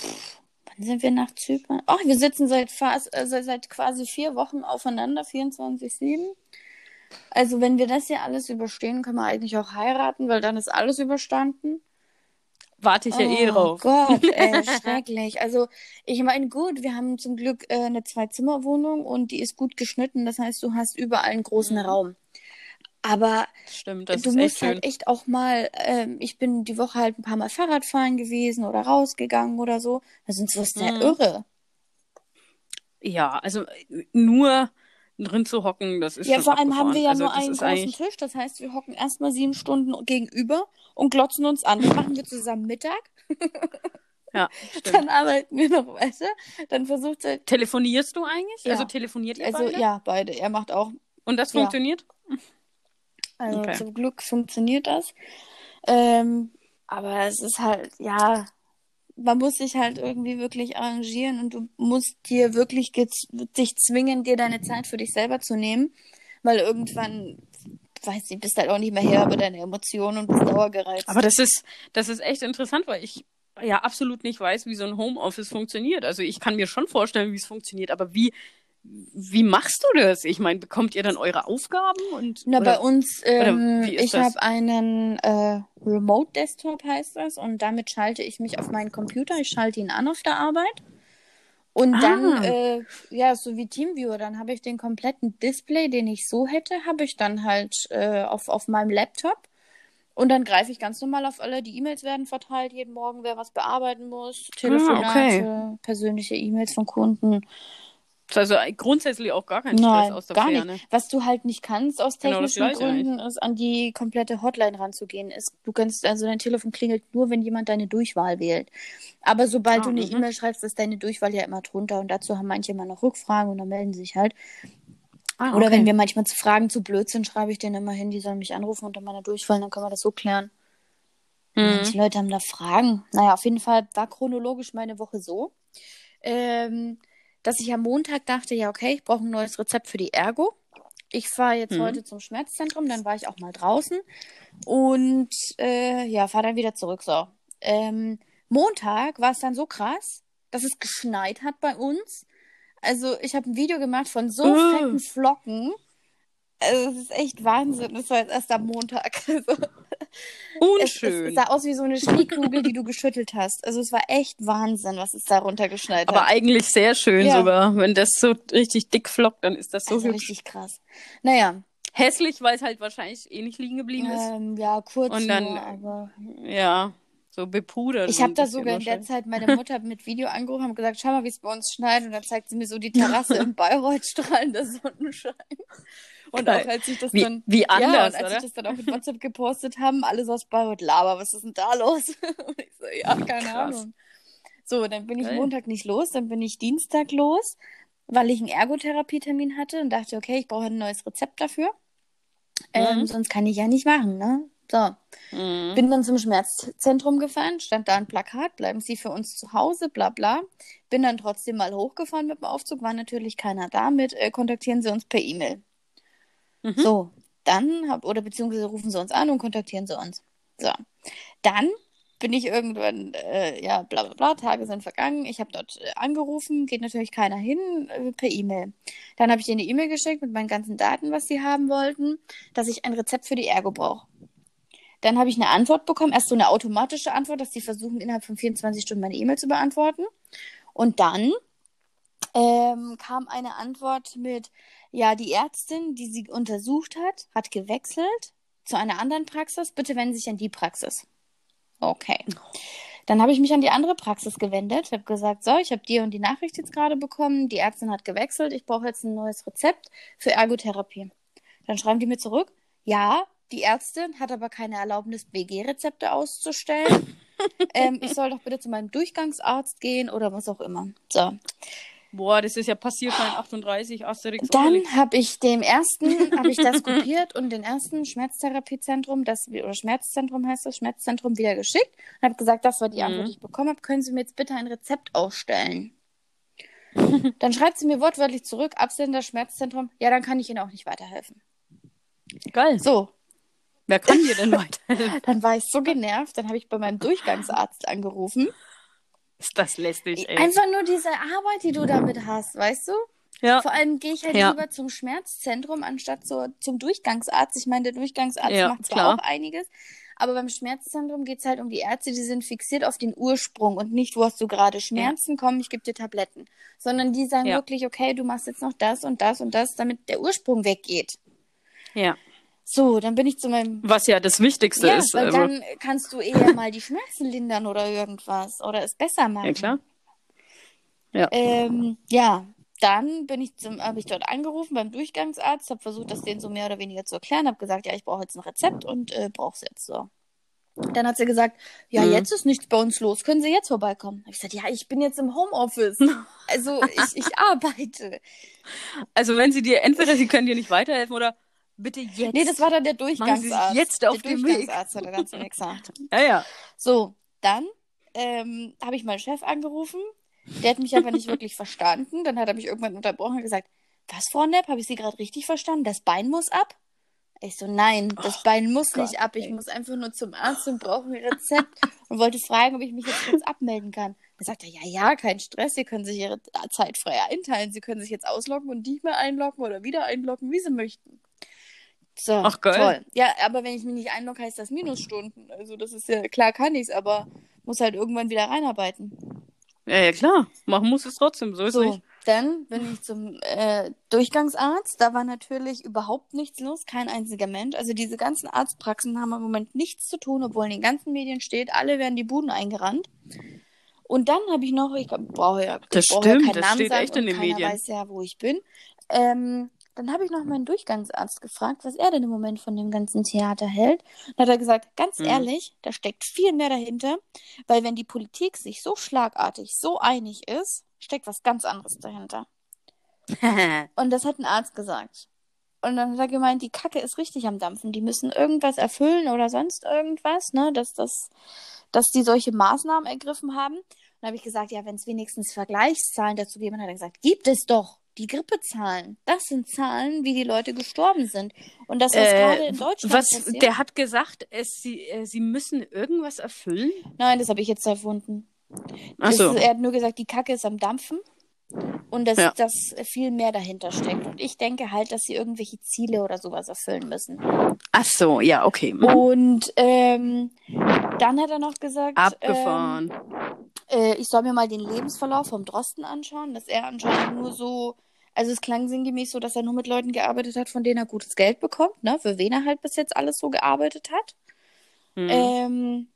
B: Pff, wann sind wir nach Zypern? Ach, wir sitzen seit fast, äh, seit, seit quasi vier Wochen aufeinander, 24-7. Also, wenn wir das hier alles überstehen, können wir eigentlich auch heiraten, weil dann ist alles überstanden.
A: Warte ich ja eh drauf.
B: Oh Gott, ey, schrecklich. Also, ich meine, gut, wir haben zum Glück äh, eine Zwei-Zimmer-Wohnung und die ist gut geschnitten. Das heißt, du hast überall einen großen
A: Mhm.
B: Raum. Aber
A: Stimmt, das
B: du
A: echt
B: musst
A: schön.
B: halt echt auch mal, ähm, ich bin die Woche halt ein paar Mal Fahrrad fahren gewesen oder rausgegangen oder so. Ist was sehr
A: Mhm.
B: irre.
A: Ja, also äh, nur drin zu hocken, das ist
B: Ja, vor allem haben wir ja
A: also,
B: nur einen großen
A: eigentlich-
B: Tisch. Das heißt, wir hocken erstmal sieben Stunden gegenüber und glotzen uns an. Dann machen wir zusammen Mittag.
A: Ja, stimmt.
B: Dann arbeiten wir noch weiter. Dann versucht er.
A: Telefonierst du eigentlich?
B: Ja.
A: Also telefoniert ihr
B: Also
A: beide?
B: ja, beide. Er macht auch.
A: Und das
B: Ja.
A: funktioniert?
B: Also
A: Okay.
B: zum Glück funktioniert das. Ähm, aber es ist halt, ja, man muss sich halt irgendwie wirklich arrangieren und du musst dir wirklich dich zwingen, dir deine Zeit für dich selber zu nehmen, weil irgendwann, weiß nicht, bist halt auch nicht mehr her über deine Emotionen und bist dauergereizt.
A: Aber das ist, das ist echt interessant, weil ich ja absolut nicht weiß, wie so ein Homeoffice funktioniert. Also ich kann mir schon vorstellen, wie es funktioniert, aber wie, wie machst du das? Ich meine, bekommt ihr dann eure Aufgaben und
B: Na,
A: oder-
B: bei uns, ähm, ich habe einen äh, Remote Desktop, heißt das, und damit schalte ich mich auf meinen Computer. Ich schalte ihn an auf der Arbeit. Und
A: Ah.
B: dann, äh, ja, so wie Teamviewer, dann habe ich den kompletten Display, den ich so hätte, habe ich dann halt äh, auf, auf meinem Laptop. Und dann greife ich ganz normal auf alle. Die E-Mails werden verteilt jeden Morgen, wer was bearbeiten muss. Telefonate, persönliche E-Mails von Kunden.
A: Also grundsätzlich auch gar kein Stress
B: Nein,
A: aus der
B: gar
A: Ferne.
B: nicht. Was du halt nicht kannst aus
A: Genau das
B: technischen
A: Gleiche
B: Gründen, ist an die komplette Hotline ranzugehen. Ist, du kannst, also dein Telefon klingelt nur, wenn jemand deine Durchwahl wählt. Aber sobald
A: Ah,
B: du eine
A: mhm.
B: E-Mail schreibst, ist deine Durchwahl ja immer drunter und dazu haben manche immer noch Rückfragen und dann melden sich halt.
A: Ah,
B: Oder
A: okay.
B: wenn wir manchmal zu Fragen zu blöd sind, schreibe ich denen immer hin, die sollen mich anrufen unter meiner Durchwahl, dann können wir das so klären.
A: Mhm.
B: Manche Leute haben da Fragen. Naja, auf jeden Fall war chronologisch meine Woche so, ähm, dass ich am Montag dachte, ja, okay, ich brauche ein neues Rezept für die Ergo. Ich fahre jetzt
A: Mhm.
B: heute zum Schmerzzentrum, dann war ich auch mal draußen und äh, ja, fahre dann wieder zurück. So. Ähm, Montag war es dann so krass, dass es geschneit hat bei uns. Also ich habe ein Video gemacht von so
A: Uh.
B: fetten Flocken. Also, es ist echt Wahnsinn. Das war jetzt erst am Montag. Also, es, es
A: Unschön.
B: sah aus wie so eine Schneekugel, die du geschüttelt hast. Also es war echt Wahnsinn, was es da runtergeschneit
A: aber
B: hat.
A: eigentlich sehr schön
B: Ja.
A: sogar. Wenn das so richtig dick flockt, dann ist das so
B: also
A: hübsch.
B: richtig krass. Naja,
A: Hässlich, weil es halt wahrscheinlich eh nicht liegen geblieben ist.
B: ähm, ja, kurz
A: Und dann-
B: nur, aber...
A: Ja, so bepudert.
B: Ich habe da sogar in der. Zeit meine Mutter mit Video angerufen und gesagt, schau mal, wie es bei uns schneit. Und dann zeigt sie mir so die Terrasse in Bayreuth, strahlender Sonnenschein. Und
A: Geil.
B: auch als ich das
A: Wie,
B: dann...
A: wie
B: ja,
A: anders,
B: und als
A: oder?
B: ich das dann auch mit WhatsApp gepostet haben, alles aus Bayreuth, Laber, was ist denn da los? Und ich so, ja, keine
A: Krass.
B: Ahnung. So, dann bin ich
A: Geil.
B: Montag nicht los, dann bin ich Dienstag los, weil ich einen Ergotherapietermin hatte und dachte, okay, ich brauche ein neues Rezept dafür. Ähm,
A: Mhm.
B: sonst kann ich ja nicht machen, ne? So,
A: Mhm.
B: bin dann zum Schmerzzentrum gefahren, stand da ein Plakat, bleiben Sie für uns zu Hause, bla bla. Bin dann trotzdem mal hochgefahren mit dem Aufzug, war natürlich keiner da mit, äh, kontaktieren Sie uns per E-Mail.
A: Mhm.
B: So, dann hab, oder beziehungsweise rufen Sie uns an und kontaktieren Sie uns. So, dann bin ich irgendwann, äh, ja, bla bla bla, Tage sind vergangen. Ich habe dort äh, angerufen, geht natürlich keiner hin, äh, per E-Mail. Dann habe ich denen eine E-Mail geschickt mit meinen ganzen Daten, was sie haben wollten, dass ich ein Rezept für die Ergo brauche. Dann habe ich eine Antwort bekommen, erst so eine automatische Antwort, dass sie versuchen, innerhalb von 24 Stunden meine E-Mail zu beantworten. Und dann ähm, kam eine Antwort mit, ja, die Ärztin, die sie untersucht hat, hat gewechselt zu einer anderen Praxis. Bitte wenden Sie sich an die Praxis. Okay. Dann habe ich mich an die andere Praxis gewendet, habe gesagt, so, ich habe die und die Nachricht jetzt gerade bekommen, die Ärztin hat gewechselt, ich brauche jetzt ein neues Rezept für Ergotherapie. Dann schreiben die mir zurück, ja, die Ärztin hat aber keine Erlaubnis, BG-Rezepte auszustellen. ähm, ich soll doch bitte zu meinem Durchgangsarzt gehen oder was auch immer. So.
A: Boah, das ist ja passiert bei 38 Asterix.
B: Dann habe ich dem ersten, habe ich das kopiert und den ersten Schmerztherapiezentrum, das oder Schmerzzentrum heißt das, Schmerzzentrum wieder geschickt und habe gesagt, das war die Antwort,
A: Mhm.
B: die ich bekommen habe. Können Sie mir jetzt bitte ein Rezept ausstellen? dann schreibt sie mir wortwörtlich zurück, Absender Schmerzzentrum. Ja, dann kann ich Ihnen auch nicht weiterhelfen.
A: Geil.
B: So,
A: Wer kann dir denn weiterhelfen?
B: dann war ich so genervt, dann habe ich bei meinem Durchgangsarzt angerufen.
A: Ist das lästig, ey.
B: Einfach nur diese Arbeit, die du damit hast, weißt du?
A: ja.
B: Vor allem gehe ich halt
A: Ja.
B: lieber zum Schmerzzentrum anstatt so, zum Durchgangsarzt. Ich meine, der Durchgangsarzt
A: Ja,
B: macht zwar
A: klar.
B: auch einiges, aber beim Schmerzzentrum geht es halt um die Ärzte, die sind fixiert auf den Ursprung und nicht, wo hast du gerade Schmerzen, komm, ich gebe dir Tabletten. Sondern die sagen
A: Ja.
B: wirklich, okay, du machst jetzt noch das und das und das, damit der Ursprung weggeht.
A: ja.
B: So, dann bin ich zu meinem.
A: Was ja das Wichtigste
B: Ja,
A: ist.
B: weil
A: aber-
B: dann kannst du eher mal die Schmerzen lindern oder irgendwas oder es besser machen.
A: ja, klar. Ja.
B: Ähm, ja, dann bin ich zum, habe ich dort angerufen beim Durchgangsarzt, habe versucht, das denen so mehr oder weniger zu erklären, habe gesagt, ja, ich brauche jetzt ein Rezept und äh, brauche es jetzt so. Dann hat sie gesagt, ja,
A: Mhm.
B: jetzt ist nichts bei uns los, können Sie jetzt vorbeikommen? Hab ich gesagt, ja, ich bin jetzt im Homeoffice. Also ich, ich arbeite.
A: Also wenn sie dir, entweder sie können dir nicht weiterhelfen oder bitte jetzt.
B: Nee, das war dann der
A: Machen Sie
B: Durchgangsarzt.
A: jetzt auf
B: der
A: Weg.
B: Durchgangsarzt hat er dann zu mir gesagt.
A: Ja, ja.
B: So, dann ähm, habe ich meinen Chef angerufen. Der hat mich aber nicht wirklich verstanden. Dann hat er mich irgendwann unterbrochen und gesagt, was, Frau Nepp, habe ich Sie gerade richtig verstanden? Das Bein muss ab? Ich so, nein, das
A: Ach,
B: Bein muss
A: Gott,
B: nicht ab. Ich
A: ey.
B: muss einfach nur zum Arzt und brauche ein Rezept und wollte fragen, ob ich mich jetzt kurz abmelden kann. Dann sagt er, ja, ja, kein Stress, Sie können sich Ihre Zeit frei einteilen. Sie können sich jetzt ausloggen und nicht mehr einloggen oder wieder einloggen, wie Sie möchten. So,
A: Ach, geil.
B: toll. Ja, aber wenn ich mich nicht einlogge, heißt das Minusstunden. Also das ist ja, klar kann ich's, aber muss halt irgendwann wieder reinarbeiten.
A: Ja, ja, klar. Machen muss es trotzdem, so ist
B: So,
A: nicht.
B: dann bin ich zum äh, Durchgangsarzt. Da war natürlich überhaupt nichts los, kein einziger Mensch. Also diese ganzen Arztpraxen haben im Moment nichts zu tun, obwohl in den ganzen Medien steht, alle werden die Buden eingerannt. Und dann habe ich noch, ich brauche ja,
A: Das
B: ich ja
A: stimmt,
B: keinen
A: das
B: Namen
A: steht
B: sagen
A: echt in den
B: keiner
A: Medien.
B: weiß ja, wo ich bin. Ähm, dann habe ich noch meinen Durchgangsarzt gefragt, was er denn im Moment von dem ganzen Theater hält. Dann hat er gesagt, ganz
A: Mhm.
B: ehrlich, da steckt viel mehr dahinter, weil wenn die Politik sich so schlagartig, so einig ist, steckt was ganz anderes dahinter. Und das hat ein Arzt gesagt. Und dann hat er gemeint, die Kacke ist richtig am Dampfen. Die müssen irgendwas erfüllen oder sonst irgendwas, ne, dass das, dass die solche Maßnahmen ergriffen haben. Und dann habe ich gesagt, ja, wenn es wenigstens Vergleichszahlen dazu geben, hat er gesagt, gibt es doch. Die Grippezahlen. Das sind Zahlen, wie die Leute gestorben sind. Und das, was gerade
A: Äh,
B: in Deutschland
A: was,
B: passiert.
A: der hat gesagt, es, sie, äh, sie müssen irgendwas erfüllen.
B: Nein, das habe ich jetzt erfunden.
A: Ach so.
B: ist, er hat nur gesagt, die Kacke ist am Dampfen und dass,
A: Ja.
B: dass viel mehr dahinter steckt. Und ich denke halt, dass sie irgendwelche Ziele oder sowas erfüllen müssen.
A: Ach so, ja, okay. Mhm.
B: Und ähm, dann hat er noch gesagt,
A: Abgefahren.
B: Ähm, äh, ich soll mir mal den Lebensverlauf vom Drosten anschauen, dass er anscheinend nur so, also es klang sinngemäß so, dass er nur mit Leuten gearbeitet hat, von denen er gutes Geld bekommt, ne? Für wen er halt bis jetzt alles so gearbeitet hat.
A: Mhm.
B: Ähm,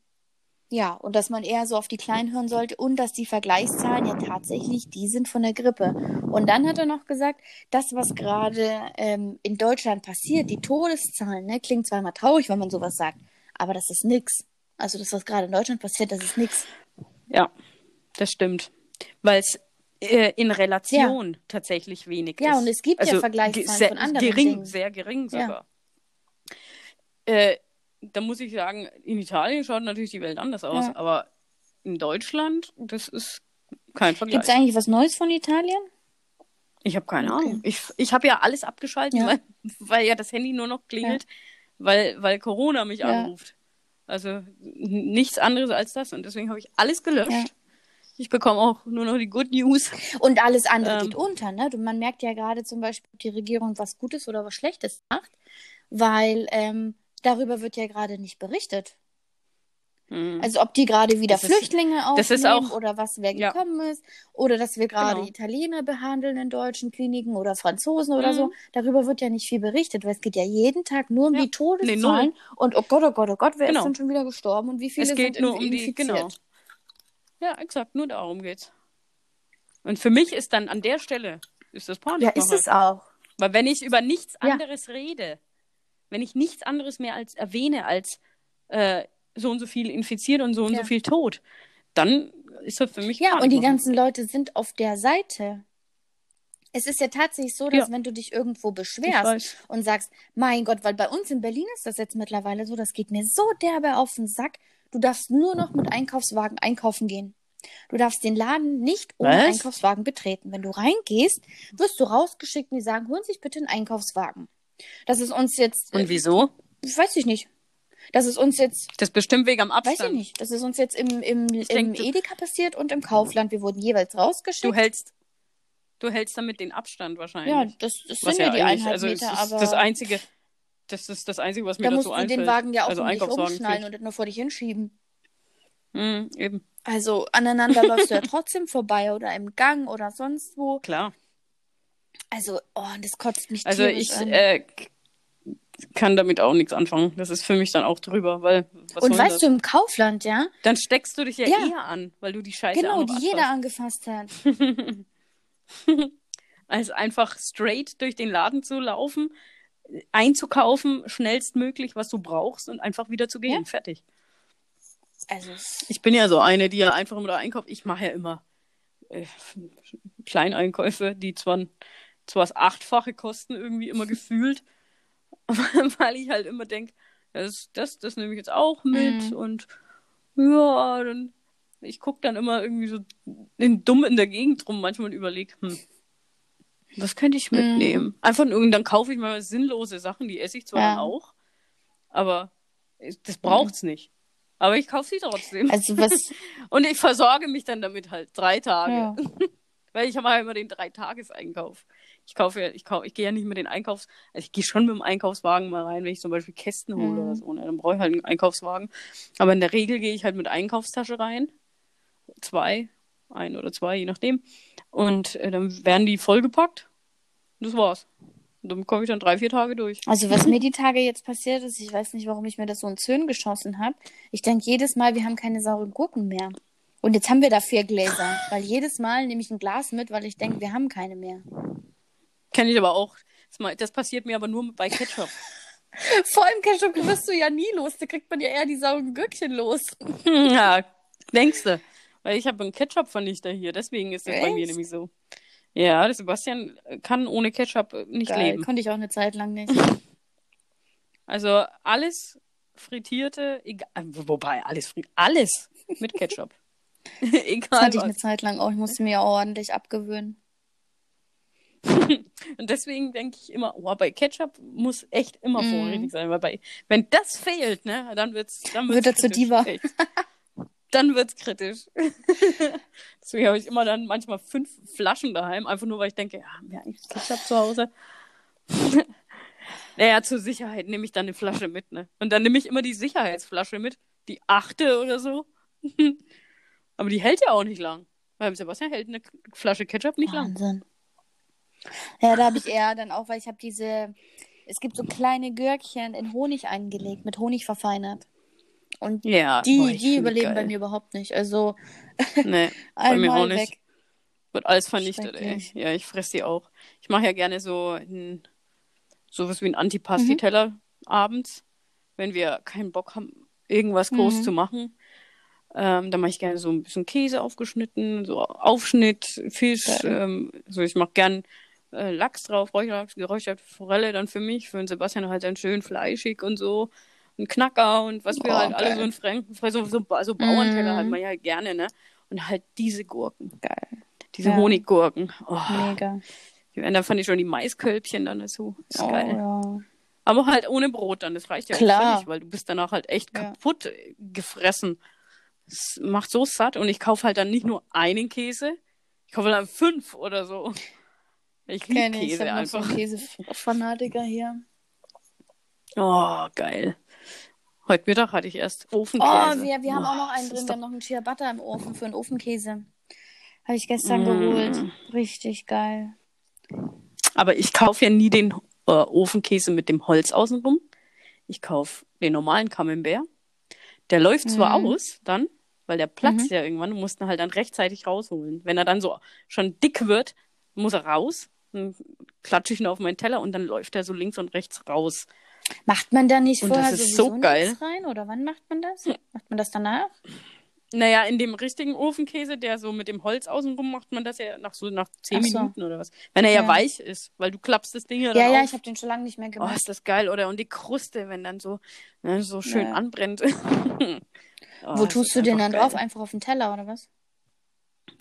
B: ja, und dass man eher so auf die Kleinen hören sollte und dass die Vergleichszahlen ja tatsächlich die sind von der Grippe. Und dann hat er noch gesagt, das, was gerade ähm, in Deutschland passiert, die Todeszahlen, ne, klingt zwar immer traurig, wenn man sowas sagt, aber das ist nix. Also das, was gerade in Deutschland passiert, das ist nix.
A: Ja, das stimmt. Weil es äh, in Relation tatsächlich wenig
B: Ja,
A: ist.
B: und es gibt ja
A: also,
B: Vergleichszahlen
A: ge- sehr,
B: von anderen
A: gering,
B: Dingen.
A: Sehr gering
B: Ja.
A: sogar. Äh, da muss ich sagen, in Italien schaut natürlich die Welt anders aus,
B: Ja.
A: aber in Deutschland, das ist kein Vergleich.
B: Gibt es eigentlich was Neues von Italien?
A: Ich habe keine
B: Okay.
A: Ahnung. Ich, ich habe ja alles abgeschaltet,
B: Ja.
A: Weil, weil ja das Handy nur noch klingelt, weil, weil Corona mich
B: Ja.
A: anruft. Also nichts anderes als das. Und deswegen habe ich alles gelöscht. Ich bekomme auch nur noch die Good News.
B: Und alles andere
A: Ähm.
B: geht unter, ne? Man merkt ja gerade zum Beispiel, ob die Regierung was Gutes oder was Schlechtes macht, weil ähm, darüber wird ja gerade nicht berichtet.
A: Hm.
B: Also ob die gerade wieder
A: Das ist-
B: Flüchtlinge aufnehmen
A: ist auch-
B: oder was wer
A: Ja.
B: gekommen ist oder dass wir gerade
A: Genau.
B: Italiener behandeln in deutschen Kliniken oder Franzosen oder
A: Mhm.
B: so. Darüber wird ja nicht viel berichtet, weil es geht ja jeden Tag nur um
A: Ja.
B: die
A: Nee,
B: Todeszahlen
A: null.
B: und oh Gott, oh Gott, oh Gott, wer
A: Genau.
B: ist denn schon wieder gestorben und wie viele
A: es geht
B: sind
A: nur um die,
B: infiziert?
A: genau. Ja, exakt, nur darum geht's. Und für mich ist dann an der Stelle, ist das Panik.
B: Ja, ist es auch.
A: Weil wenn ich über nichts
B: Ja.
A: anderes rede, wenn ich nichts anderes mehr als erwähne als äh, so und so viel infiziert und so und
B: Ja.
A: so viel tot, dann ist das für mich
B: Ja, und die ganzen Leute sind auf der Seite. Es ist ja tatsächlich so, dass
A: Ja.
B: wenn du dich irgendwo beschwerst und sagst, mein Gott, weil bei uns in Berlin ist das jetzt mittlerweile so, das geht mir so derbe auf den Sack, du darfst nur noch mit Einkaufswagen einkaufen gehen. Du darfst den Laden nicht ohne
A: Was?
B: Einkaufswagen betreten. Wenn du reingehst, wirst du rausgeschickt und die sagen, holen Sie sich bitte einen Einkaufswagen. Das ist uns jetzt,
A: Und
B: äh,
A: wieso?
B: weiß ich nicht. Das ist uns jetzt
A: Das ist bestimmt wegen am
B: Weiß ich
A: Abstand.
B: nicht. Das ist uns jetzt im, im, im
A: denk,
B: Edeka passiert und im Kaufland. Wir wurden jeweils rausgeschickt.
A: Du hältst, du hältst damit den Abstand wahrscheinlich.
B: ja, das, das sind ja, die eineinhalb
A: also
B: aber
A: das einzige, das ist das einzige, was mir
B: da
A: dazu
B: musst du
A: einfällt.
B: den Wagen ja auch
A: also
B: um umschnallen
A: fehlt.
B: und nicht nur vor dich hinschieben.
A: Mhm, eben,
B: Also aneinander läufst du ja trotzdem vorbei oder im Gang oder sonst wo.
A: klar.
B: Also, oh, das kotzt mich
A: Also ich äh, kann damit auch nichts anfangen. Das ist für mich dann auch drüber, weil was
B: Und weißt
A: das?
B: du, im Kaufland, ja?
A: Dann steckst du dich ja,
B: Ja.
A: eher an, weil du die Scheiße
B: Genau, die jeder angefasst hat.
A: Als einfach straight durch den Laden zu laufen, einzukaufen, schnellstmöglich, was du brauchst und einfach wieder zu gehen.
B: Ja.
A: Fertig.
B: Also,
A: Ich bin ja so eine, die ja einfach immer da einkauft. Ich mache ja immer äh, Kleineinkäufe, die zwar, zwar das Achtfache kosten, irgendwie immer gefühlt, weil ich halt immer denke, das, das, das nehme ich jetzt auch mit
B: Mhm.
A: und ja, dann ich gucke dann immer irgendwie so in, dumm in der Gegend rum manchmal und überlege, hm, was könnte ich mitnehmen? Einfach nur, dann kaufe ich mal sinnlose Sachen, die esse ich zwar
B: Ja.
A: auch, aber das braucht's nicht. Aber ich kaufe sie trotzdem.
B: also was,
A: Und ich versorge mich dann damit halt drei Tage.
B: ja.
A: Weil ich habe ja immer den Drei-Tages-Einkauf. Ich kaufe ja, ich kaufe, ich gehe ja nicht mit den Einkaufs, also ich gehe schon mit dem Einkaufswagen mal rein, wenn ich zum Beispiel Kästen hole
B: Mhm.
A: oder so, ne? dann brauche ich halt einen Einkaufswagen. Aber in der Regel gehe ich halt mit Einkaufstasche rein. Zwei, ein oder zwei, je nachdem. Und äh, dann werden die vollgepackt. Das war's. Und dann komme ich dann drei, vier Tage durch.
B: Also was mir die Tage jetzt passiert ist, ich weiß nicht, warum ich mir das so ins Hirn geschossen habe. Ich denke jedes Mal, wir haben keine sauren Gurken mehr. Und jetzt haben wir da vier Gläser, weil jedes Mal nehme ich ein Glas mit, weil ich denke, wir haben keine mehr.
A: Kenne ich aber auch. Das passiert mir aber nur bei Ketchup.
B: Vor allem Ketchup wirst du ja nie los, da kriegt man ja eher die sauren Gürkchen los.
A: ja, denkst du. Weil ich habe einen Ketchup-Vernichter hier, deswegen ist das bei mir
B: Echt?
A: nämlich so. Ja, der Sebastian kann ohne Ketchup äh, nicht
B: Geil,
A: leben.
B: konnte ich auch eine Zeit lang nicht.
A: Also alles frittierte, egal, wobei alles frit, alles mit Ketchup.
B: Das
A: egal
B: hatte ich eine. Zeit lang auch. Ich musste mir ordentlich abgewöhnen.
A: Und deswegen denke ich immer, oh, bei Ketchup muss echt immer
B: Mhm.
A: vorrätig sein, weil bei, wenn das fehlt, ne, dann wird's, dann wird's
B: Wird er
A: kritisch,
B: Diva.
A: Dann wird's kritisch. Deswegen habe ich immer dann manchmal fünf Flaschen daheim, einfach nur, weil ich denke, ja, haben wir eigentlich Ketchup zu Hause? naja, zur Sicherheit nehme ich dann eine Flasche mit, ne? Und dann nehme ich immer die Sicherheitsflasche mit, die achte oder so. Aber die hält ja auch nicht lang. Weil Sebastian hält eine Flasche Ketchup nicht lang.
B: Wahnsinn. Ja, da habe ich eher dann auch, weil ich habe diese, es gibt so kleine Gürkchen in Honig eingelegt, mit Honig verfeinert. Und
A: Ja,
B: die,
A: boah,
B: die überleben
A: geil.
B: bei mir überhaupt nicht. Also
A: Nee, bei mir auch nicht.
B: weg.
A: Wird alles vernichtet, ey. Ja, ich fresse die auch. Ich mache ja gerne so ein, sowas wie ein
B: Mhm.
A: Antipasti-Teller abends, wenn wir keinen Bock haben, irgendwas groß
B: Mhm.
A: zu machen. Ähm, dann mache ich gerne so ein bisschen Käse aufgeschnitten, so Aufschnitt, Fisch.
B: Geil.
A: Ähm, so ich mache gern äh, Lachs drauf, Räucherlachs, geräucherte Forelle dann für mich, für den Sebastian halt dann schön fleischig und so. Ein Knacker und was wir
B: Boah,
A: halt alle
B: geil.
A: so in Franken, so, so, so Bauernteller
B: Mhm.
A: halt man ja halt gerne, ne? Und halt diese Gurken.
B: Geil.
A: Diese
B: Ja.
A: Honiggurken. Oh,
B: Mega.
A: und dann fand ich schon die Maiskölbchen dann dazu. Ist
B: Oh,
A: geil.
B: ja.
A: Aber halt ohne Brot dann. Das reicht ja
B: Klar.
A: völlig, weil du bist danach halt echt
B: Ja.
A: kaputt äh, gefressen. Es macht so satt und ich kaufe halt dann nicht nur einen Käse, ich kaufe dann fünf oder so. Ich liebe
B: Kenn ich. Ich
A: Käse
B: hab noch so
A: einfach.
B: Käsefanatiker hier.
A: Oh, geil. Heute Mittag hatte ich erst
B: Oh,
A: Ofenkäse.
B: wir, wir haben
A: Oh,
B: auch noch einen drin. Wir haben noch einen Ciabatta im Ofen für einen Ofenkäse. Habe ich gestern
A: Mm.
B: geholt. Richtig geil.
A: Aber ich kaufe ja nie den äh, Ofenkäse mit dem Holz außenrum. Ich kaufe den normalen Camembert. Der läuft zwar
B: Mhm.
A: aus dann, weil der platzt ja irgendwann. Du musst ihn halt dann rechtzeitig rausholen. Wenn er dann so schon dick wird, muss er raus. Dann klatsche ich ihn auf meinen Teller und dann läuft er so links und rechts raus.
B: Macht man da nicht
A: Und
B: vorher
A: das ist
B: sowieso
A: so geil.
B: rein? Oder wann macht man das? Macht man das danach?
A: Naja, in dem richtigen Ofenkäse, der so mit dem Holz außenrum macht man das ja nach so nach zehn
B: so.
A: Minuten oder was. Wenn er ja,
B: Ja.
A: weich ist, weil du klappst das Ding ja
B: Ja, ja,
A: auf.
B: ich habe den schon lange nicht mehr
A: Oh,
B: gemacht.
A: ist das geil, oder? Und die Kruste, wenn dann so, ne, so schön
B: Ja.
A: anbrennt. Oh,
B: Wo tust du den dann
A: geil.
B: drauf? Einfach auf den Teller oder was?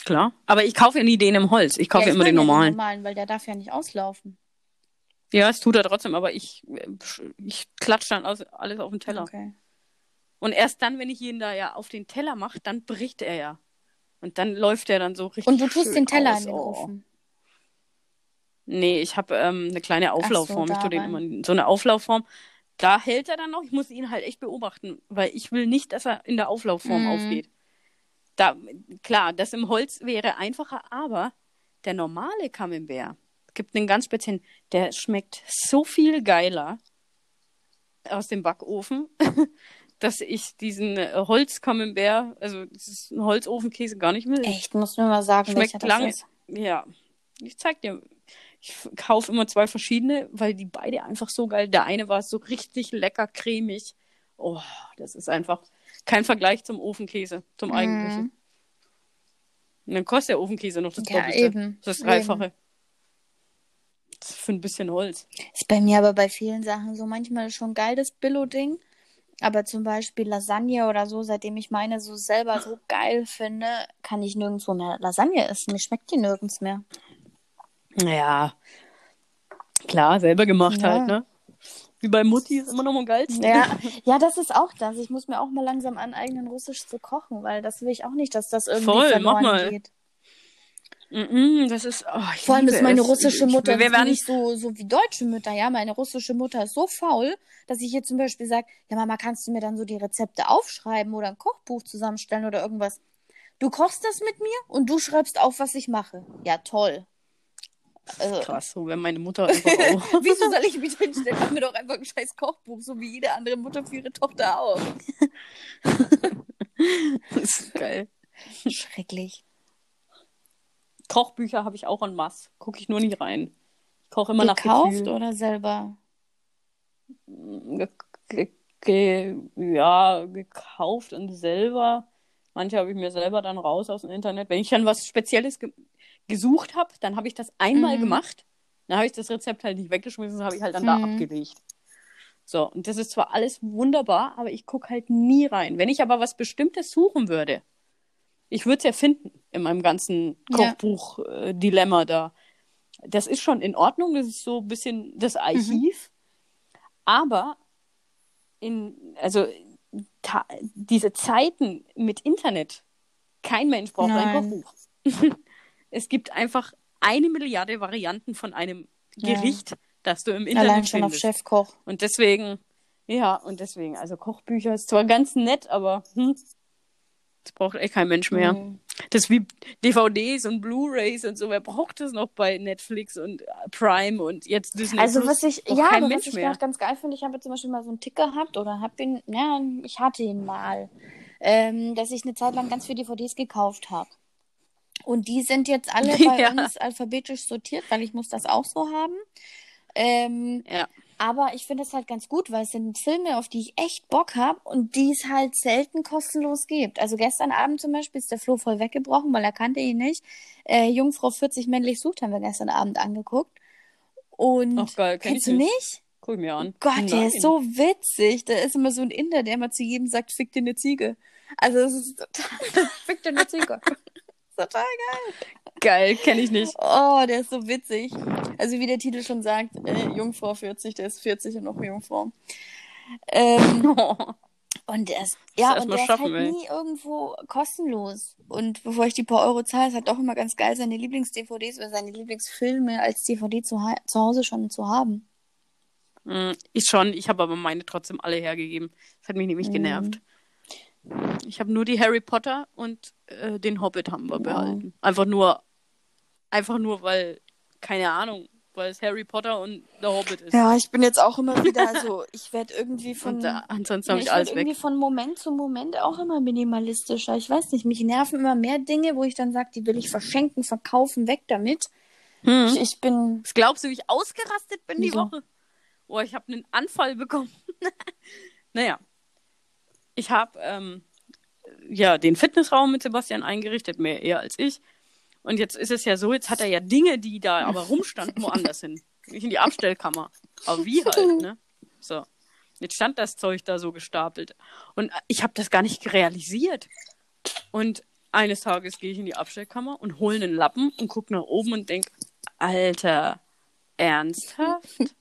A: Klar. Aber ich kaufe ja nie den im Holz. Ich kaufe
B: ja,
A: ja
B: ich
A: immer den
B: ja
A: normalen.
B: normalen, weil der darf ja nicht auslaufen.
A: Ja, es tut er trotzdem, aber ich, ich klatsche dann alles auf den Teller.
B: Okay.
A: Und erst dann, wenn ich ihn da ja auf den Teller mache, dann bricht er ja. Und dann läuft er dann so richtig.
B: Und du tust den Teller
A: aus.
B: in den
A: Oh.
B: Ofen.
A: Nee, ich habe ähm, eine kleine Auflaufform.
B: da
A: ich tue den immer in so eine Auflaufform. Da hält er dann noch. Ich muss ihn halt echt beobachten, weil ich will nicht, dass er in der Auflaufform
B: Mhm.
A: aufgeht. Da, klar, das im Holz wäre einfacher, aber der normale Camembert gibt einen ganz speziellen, der schmeckt so viel geiler aus dem Backofen, dass ich diesen Holz-Camembert, also ein Holzofenkäse, gar nicht will.
B: Echt, musst du mir mal sagen,
A: Schmeckt lange. Ja, ich zeig dir. Ich kaufe immer zwei verschiedene, weil die beide einfach so geil. Der eine war so richtig lecker cremig. Oh, das ist einfach. Kein Vergleich zum Ofenkäse, zum
B: Mhm.
A: eigentlichen. Und dann kostet der Ofenkäse noch das
B: Ja,
A: Doppelte.
B: eben.
A: Das Dreifache. Das ist für ein bisschen Holz.
B: Ist bei mir aber bei vielen Sachen so manchmal schon geil, das Billo-Ding. Aber zum Beispiel Lasagne oder so, seitdem ich meine so selber so geil finde, kann ich nirgendwo mehr Lasagne essen. Mir schmeckt die nirgends mehr.
A: Naja. Klar, selber gemacht
B: Ja.
A: halt, ne? Wie bei Mutti ist immer noch am geilsten.
B: Ja, ja, das ist auch das. Ich muss mir auch mal langsam aneignen, Russisch zu kochen, weil das will ich auch nicht, dass das irgendwie
A: Voll, mach
B: verloren
A: mal.
B: geht.
A: Mhm, das ist. Oh, ich
B: Vor allem ist meine
A: es.
B: russische
A: Ich-
B: Mutter
A: Wir werden,
B: nicht so, so wie deutsche Mütter, ja. Meine russische Mutter ist so faul, dass ich ihr zum Beispiel sage, ja Mama, kannst du mir dann so die Rezepte aufschreiben oder ein Kochbuch zusammenstellen oder irgendwas? Du kochst das mit mir und du schreibst auf, was ich mache. Ja, toll. Also,
A: krass, so wäre meine Mutter einfach auch.
B: wieso soll ich mich hinstellen? Mach mir doch einfach ein scheiß Kochbuch, so wie jede andere Mutter für ihre Tochter auch.
A: das ist geil.
B: Schrecklich.
A: Kochbücher habe ich auch en masse. Gucke ich nur nicht rein. Ich koche immer nach
B: Gekauft oder selber?
A: Ge ge ge ja, gekauft und selber. Manche habe ich mir selber dann raus aus dem Internet. Wenn ich dann was Spezielles ge gesucht habe, dann habe ich das einmal
B: Mhm.
A: gemacht. Dann habe ich das Rezept halt nicht weggeschmissen, das habe ich halt dann da
B: Mhm.
A: abgelegt. So, und das ist zwar alles wunderbar, aber ich gucke halt nie rein. Wenn ich aber was Bestimmtes suchen würde, ich würde es ja finden in meinem ganzen
B: Ja.
A: Kochbuch-Dilemma da. Das ist schon in Ordnung, das ist so ein bisschen das Archiv. Aber in, also diese Zeiten mit Internet, kein Mensch braucht ein
B: Nein.
A: Kochbuch. es gibt einfach eine Milliarde Varianten von einem
B: Ja.
A: Gericht, das du im Internet
B: Allein schon auf
A: findest.
B: Chefkoch.
A: Und deswegen, ja, und deswegen, also Kochbücher ist zwar ganz nett, aber hm, das braucht echt kein Mensch mehr.
B: Mhm.
A: Das ist wie DVDs und Blu-Rays und so. Wer braucht das noch bei Netflix und äh, Prime und jetzt Disney
B: Also was ich, ja,
A: kein Mensch
B: was ich
A: mehr.
B: ganz geil finde, ich habe zum Beispiel mal so einen Tick gehabt oder habe ihn, ja, ich hatte ihn mal, ähm, dass ich eine Zeit lang ganz viele DVDs gekauft habe. Und die sind jetzt alle bei
A: Ja.
B: uns alphabetisch sortiert, weil ich muss das auch so haben. Ähm,
A: Ja.
B: Aber ich finde es halt ganz gut, weil es sind Filme, auf die ich echt Bock habe und die es halt selten kostenlos gibt. Also gestern Abend zum Beispiel ist der Flo voll weggebrochen, weil er kannte ihn nicht. Äh, Jungfrau 40 männlich sucht haben wir gestern Abend angeguckt. Und
A: Ach geil, kenn
B: kennst
A: ich
B: du
A: nicht.
B: nicht?
A: Guck mir an.
B: Gott, der
A: Nein.
B: ist so witzig. Da ist immer so ein Inder, der immer zu jedem sagt, fick dir eine Ziege. Also es ist total, fick dir eine Ziege. Total geil.
A: geil, kenne ich nicht.
B: Oh, der ist so witzig. Also wie der Titel schon sagt, äh, Jungfrau 40, der ist 40 und noch eine Jungfrau. Ähm, und der ist, ja, und der ist halt
A: ey.
B: nie irgendwo kostenlos. Und bevor ich die paar Euro zahle, ist halt doch immer ganz geil, seine Lieblings-DVDs oder seine Lieblingsfilme als DVD zu, zu Hause schon zu haben.
A: Mm, Ich schon, ich habe aber meine trotzdem alle hergegeben. Das hat mich nämlich
B: Mhm.
A: Ich habe nur die Harry Potter und äh, den Hobbit haben wir behalten. Einfach nur, einfach nur, weil, keine Ahnung, weil es Harry Potter und der Hobbit ist.
B: Ja, ich bin jetzt auch immer wieder, also ich werde irgendwie von,
A: Und äh, ansonsten
B: ich
A: ich alles
B: irgendwie
A: weg.
B: von Moment zu Moment auch immer minimalistischer. Ich weiß nicht, mich nerven immer mehr Dinge, wo ich dann sage, die will ich verschenken, verkaufen, weg damit.
A: Hm.
B: Ich, ich bin,
A: Was glaubst du, wie ich ausgerastet bin die
B: Wieso?
A: Woche? Oh, ich habe einen Anfall bekommen. naja, ich habe ähm, ja den Fitnessraum mit Sebastian eingerichtet, mehr eher als ich. Und jetzt ist es ja so, jetzt hat er ja Dinge, die da aber rumstanden, woanders hin. Nicht in die Abstellkammer. Aber wie halt, ne? So. Jetzt stand das Zeug da so gestapelt. Und ich habe das gar nicht realisiert. Und eines Tages gehe ich in die Abstellkammer und hole einen Lappen und gucke nach oben und denk, Alter, ernsthaft?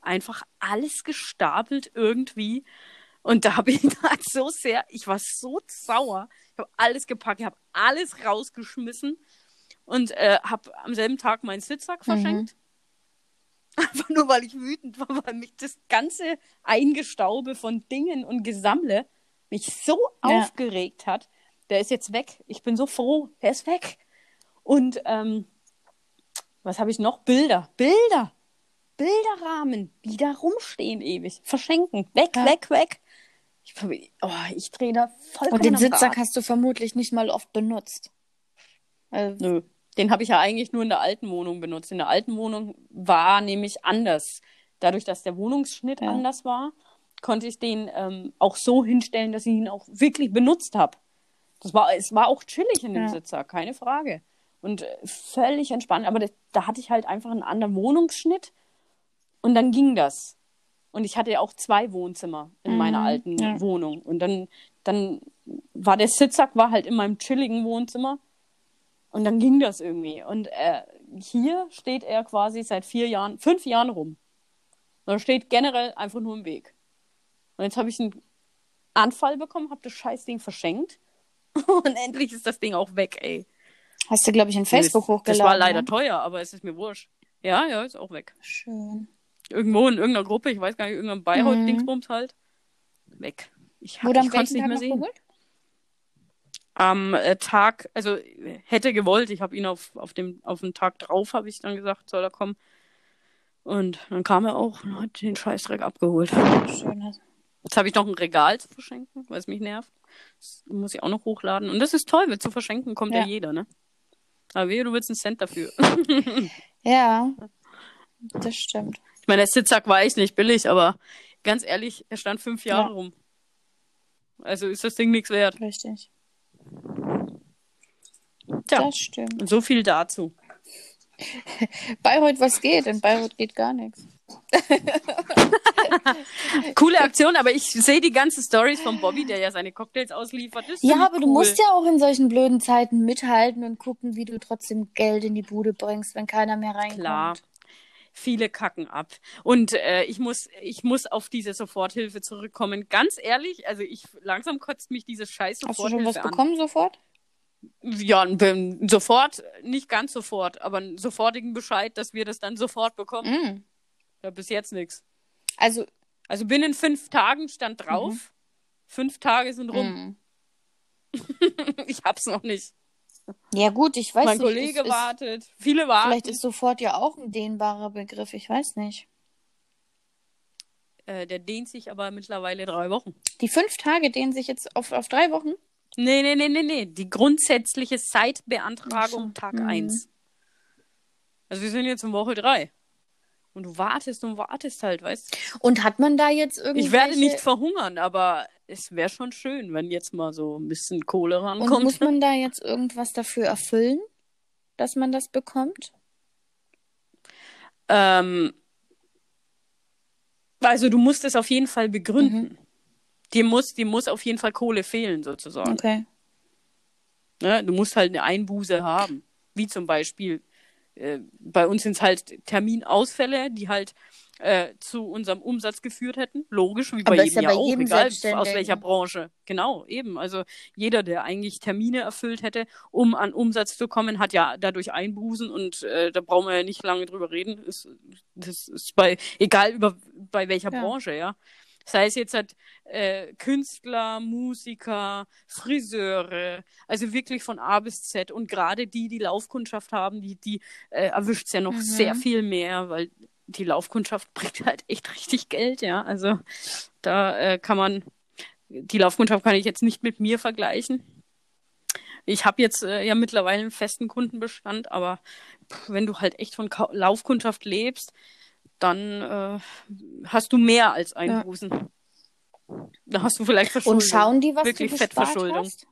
A: Einfach alles gestapelt irgendwie. Und da habe ich halt so sehr, ich war so sauer. Ich habe alles gepackt, ich habe alles rausgeschmissen und äh, habe am selben Tag meinen Sitzsack verschenkt. Einfach nur, weil ich wütend war, weil mich das ganze Eingestaube von Dingen und Gesammle mich so
B: Ja.
A: aufgeregt hat. Der ist jetzt weg. Ich bin so froh, der ist weg. Und ähm, was habe ich noch? Bilder. Bilder. Bilderrahmen, die da rumstehen ewig. Verschenken. Weg,
B: Ja.
A: weg, weg. Ich, oh, ich drehe da vollkommen
B: und den Sitzsack hast du vermutlich nicht mal oft benutzt. Also,
A: Nö. Den habe ich ja eigentlich nur in der alten Wohnung benutzt. In der alten Wohnung war nämlich anders. Dadurch, dass der Wohnungsschnitt
B: Ja.
A: anders war konnte ich den ähm, auch so hinstellen, dass ich ihn auch wirklich benutzt habe. Das war, es war auch chillig in dem
B: Ja.
A: Sitzer, keine Frage. Und äh, völlig entspannt. Aber das, da hatte ich halt einfach einen anderen Wohnungsschnitt und dann ging das. Und ich hatte ja auch zwei Wohnzimmer in meiner
B: Mhm,
A: alten
B: ja.
A: Wohnung. Und dann, dann war der Sitzsack war halt in meinem chilligen Wohnzimmer. Und dann ging das irgendwie. Und äh, hier steht er quasi seit vier Jahren, fünf Jahren rum. Und er steht generell einfach nur im Weg. Und jetzt habe ich einen Anfall bekommen, habe das Scheißding verschenkt. Und endlich ist das Ding auch weg, ey.
B: Hast du, glaube ich, in Facebook
A: das,
B: hochgeladen.
A: Das war leider
B: ne?
A: teuer, aber es ist mir wurscht. Ja, ja, ist auch weg.
B: Schön.
A: Irgendwo in irgendeiner Gruppe, ich weiß gar nicht, irgendein Bayreuth-Dingsbums halt. Weg. Ich,
B: Wurde
A: ich
B: am
A: konnte es
B: welchen
A: nicht
B: Tag
A: mehr sehen.
B: geholt?
A: Am äh, Tag, also äh, hätte gewollt, ich habe ihn auf, auf, dem, auf den Tag drauf, habe ich dann gesagt, soll er kommen. Und dann kam er auch und hat den Scheißdreck abgeholt.
B: Schön. hast-
A: Jetzt habe ich noch ein Regal zu verschenken, weil es mich nervt. Das muss ich auch noch hochladen. Und das ist toll, weil zu verschenken kommt ja,
B: Ja.
A: jeder, ne? Aber wehe, du willst einen Cent dafür.
B: Ja, das stimmt.
A: Meine, der Sitzsack war echt nicht billig, aber ganz ehrlich, er stand fünf Jahre
B: Ja.
A: rum. Also ist das Ding nichts wert.
B: Richtig.
A: Tja,
B: Das stimmt.
A: und so viel dazu.
B: Bayreuth, was geht? In Bayreuth geht gar nichts.
A: Coole Aktion, aber ich sehe die ganzen Stories von Bobby, der ja seine Cocktails ausliefert.
B: Ja, aber du
A: cool.
B: musst ja auch in solchen blöden Zeiten mithalten und gucken, wie du trotzdem Geld in die Bude bringst, wenn keiner mehr reinkommt.
A: Klar. Viele kacken ab. Und äh, ich, muss, ich muss auf diese Soforthilfe zurückkommen. Ganz ehrlich, also ich langsam kotzt mich diese scheiß
B: Hast du schon
A: Soforthilfe
B: was
A: an.
B: bekommen sofort?
A: Ja, sofort, nicht ganz sofort, aber einen sofortigen Bescheid, dass wir das dann sofort bekommen.
B: Mm.
A: Ja, bis jetzt nichts.
B: Also,
A: Also binnen fünf Tagen stand drauf. Fünf Tage sind rum.
B: mm.
A: Ich hab's noch nicht.
B: Ja gut, ich weiß
A: mein
B: nicht.
A: Kollege
B: ist,
A: wartet. Viele warten.
B: vielleicht ist sofort ja auch ein dehnbarer Begriff, ich weiß nicht.
A: äh, der dehnt sich aber mittlerweile drei Wochen.
B: Die fünf Tage dehnen sich jetzt auf, auf drei Wochen?
A: Nee, nee, nee, nee, nee. Die grundsätzliche Zeitbeantragung. Tag
B: Mhm.
A: 1. Also wir sind jetzt in Woche 3. Und du wartest und wartest halt, weißt du?
B: Und hat man da jetzt irgendwie.
A: Ich werde nicht verhungern, aber es wäre schon schön, wenn jetzt mal so ein bisschen Kohle
B: Und
A: rankommt.
B: muss man da jetzt irgendwas dafür erfüllen, dass man das bekommt?
A: Ähm, also du musst es auf jeden Fall
B: Mhm.
A: begründen. Dir muss, dir muss auf jeden Fall Kohle fehlen, sozusagen.
B: Okay.
A: Ne? Du musst halt eine Einbuße haben. Wie zum Beispiel, äh, bei uns sind es halt Terminausfälle, die halt äh, zu unserem Umsatz geführt hätten. Logisch, wie bei
B: Aber
A: jedem
B: ja
A: ja auch,
B: jedem
A: egal aus welcher Branche. Genau, eben. Also jeder, der eigentlich Termine erfüllt hätte, um an Umsatz zu kommen, hat ja dadurch Einbußen und äh, da brauchen wir ja nicht lange drüber reden. Ist, das ist bei, egal über bei welcher
B: Ja.
A: Branche, ja. Sei es jetzt halt, äh, Künstler, Musiker, Friseure, also wirklich von A bis Z. Und gerade die, die Laufkundschaft haben, die, die äh, erwischt es ja noch
B: Mhm.
A: sehr viel mehr, weil die Laufkundschaft bringt halt echt richtig Geld, ja. Also da äh, kann man, die Laufkundschaft kann ich jetzt nicht mit mir vergleichen. Ich habe jetzt äh, ja mittlerweile einen festen Kundenbestand, aber pff, wenn du halt echt von Ka Laufkundschaft lebst, dann äh, hast du mehr als Einbußen. Da hast du vielleicht Verschuldung.
B: Und schauen die, was
A: Wirklich
B: du
A: Fettverschuldung.
B: hast?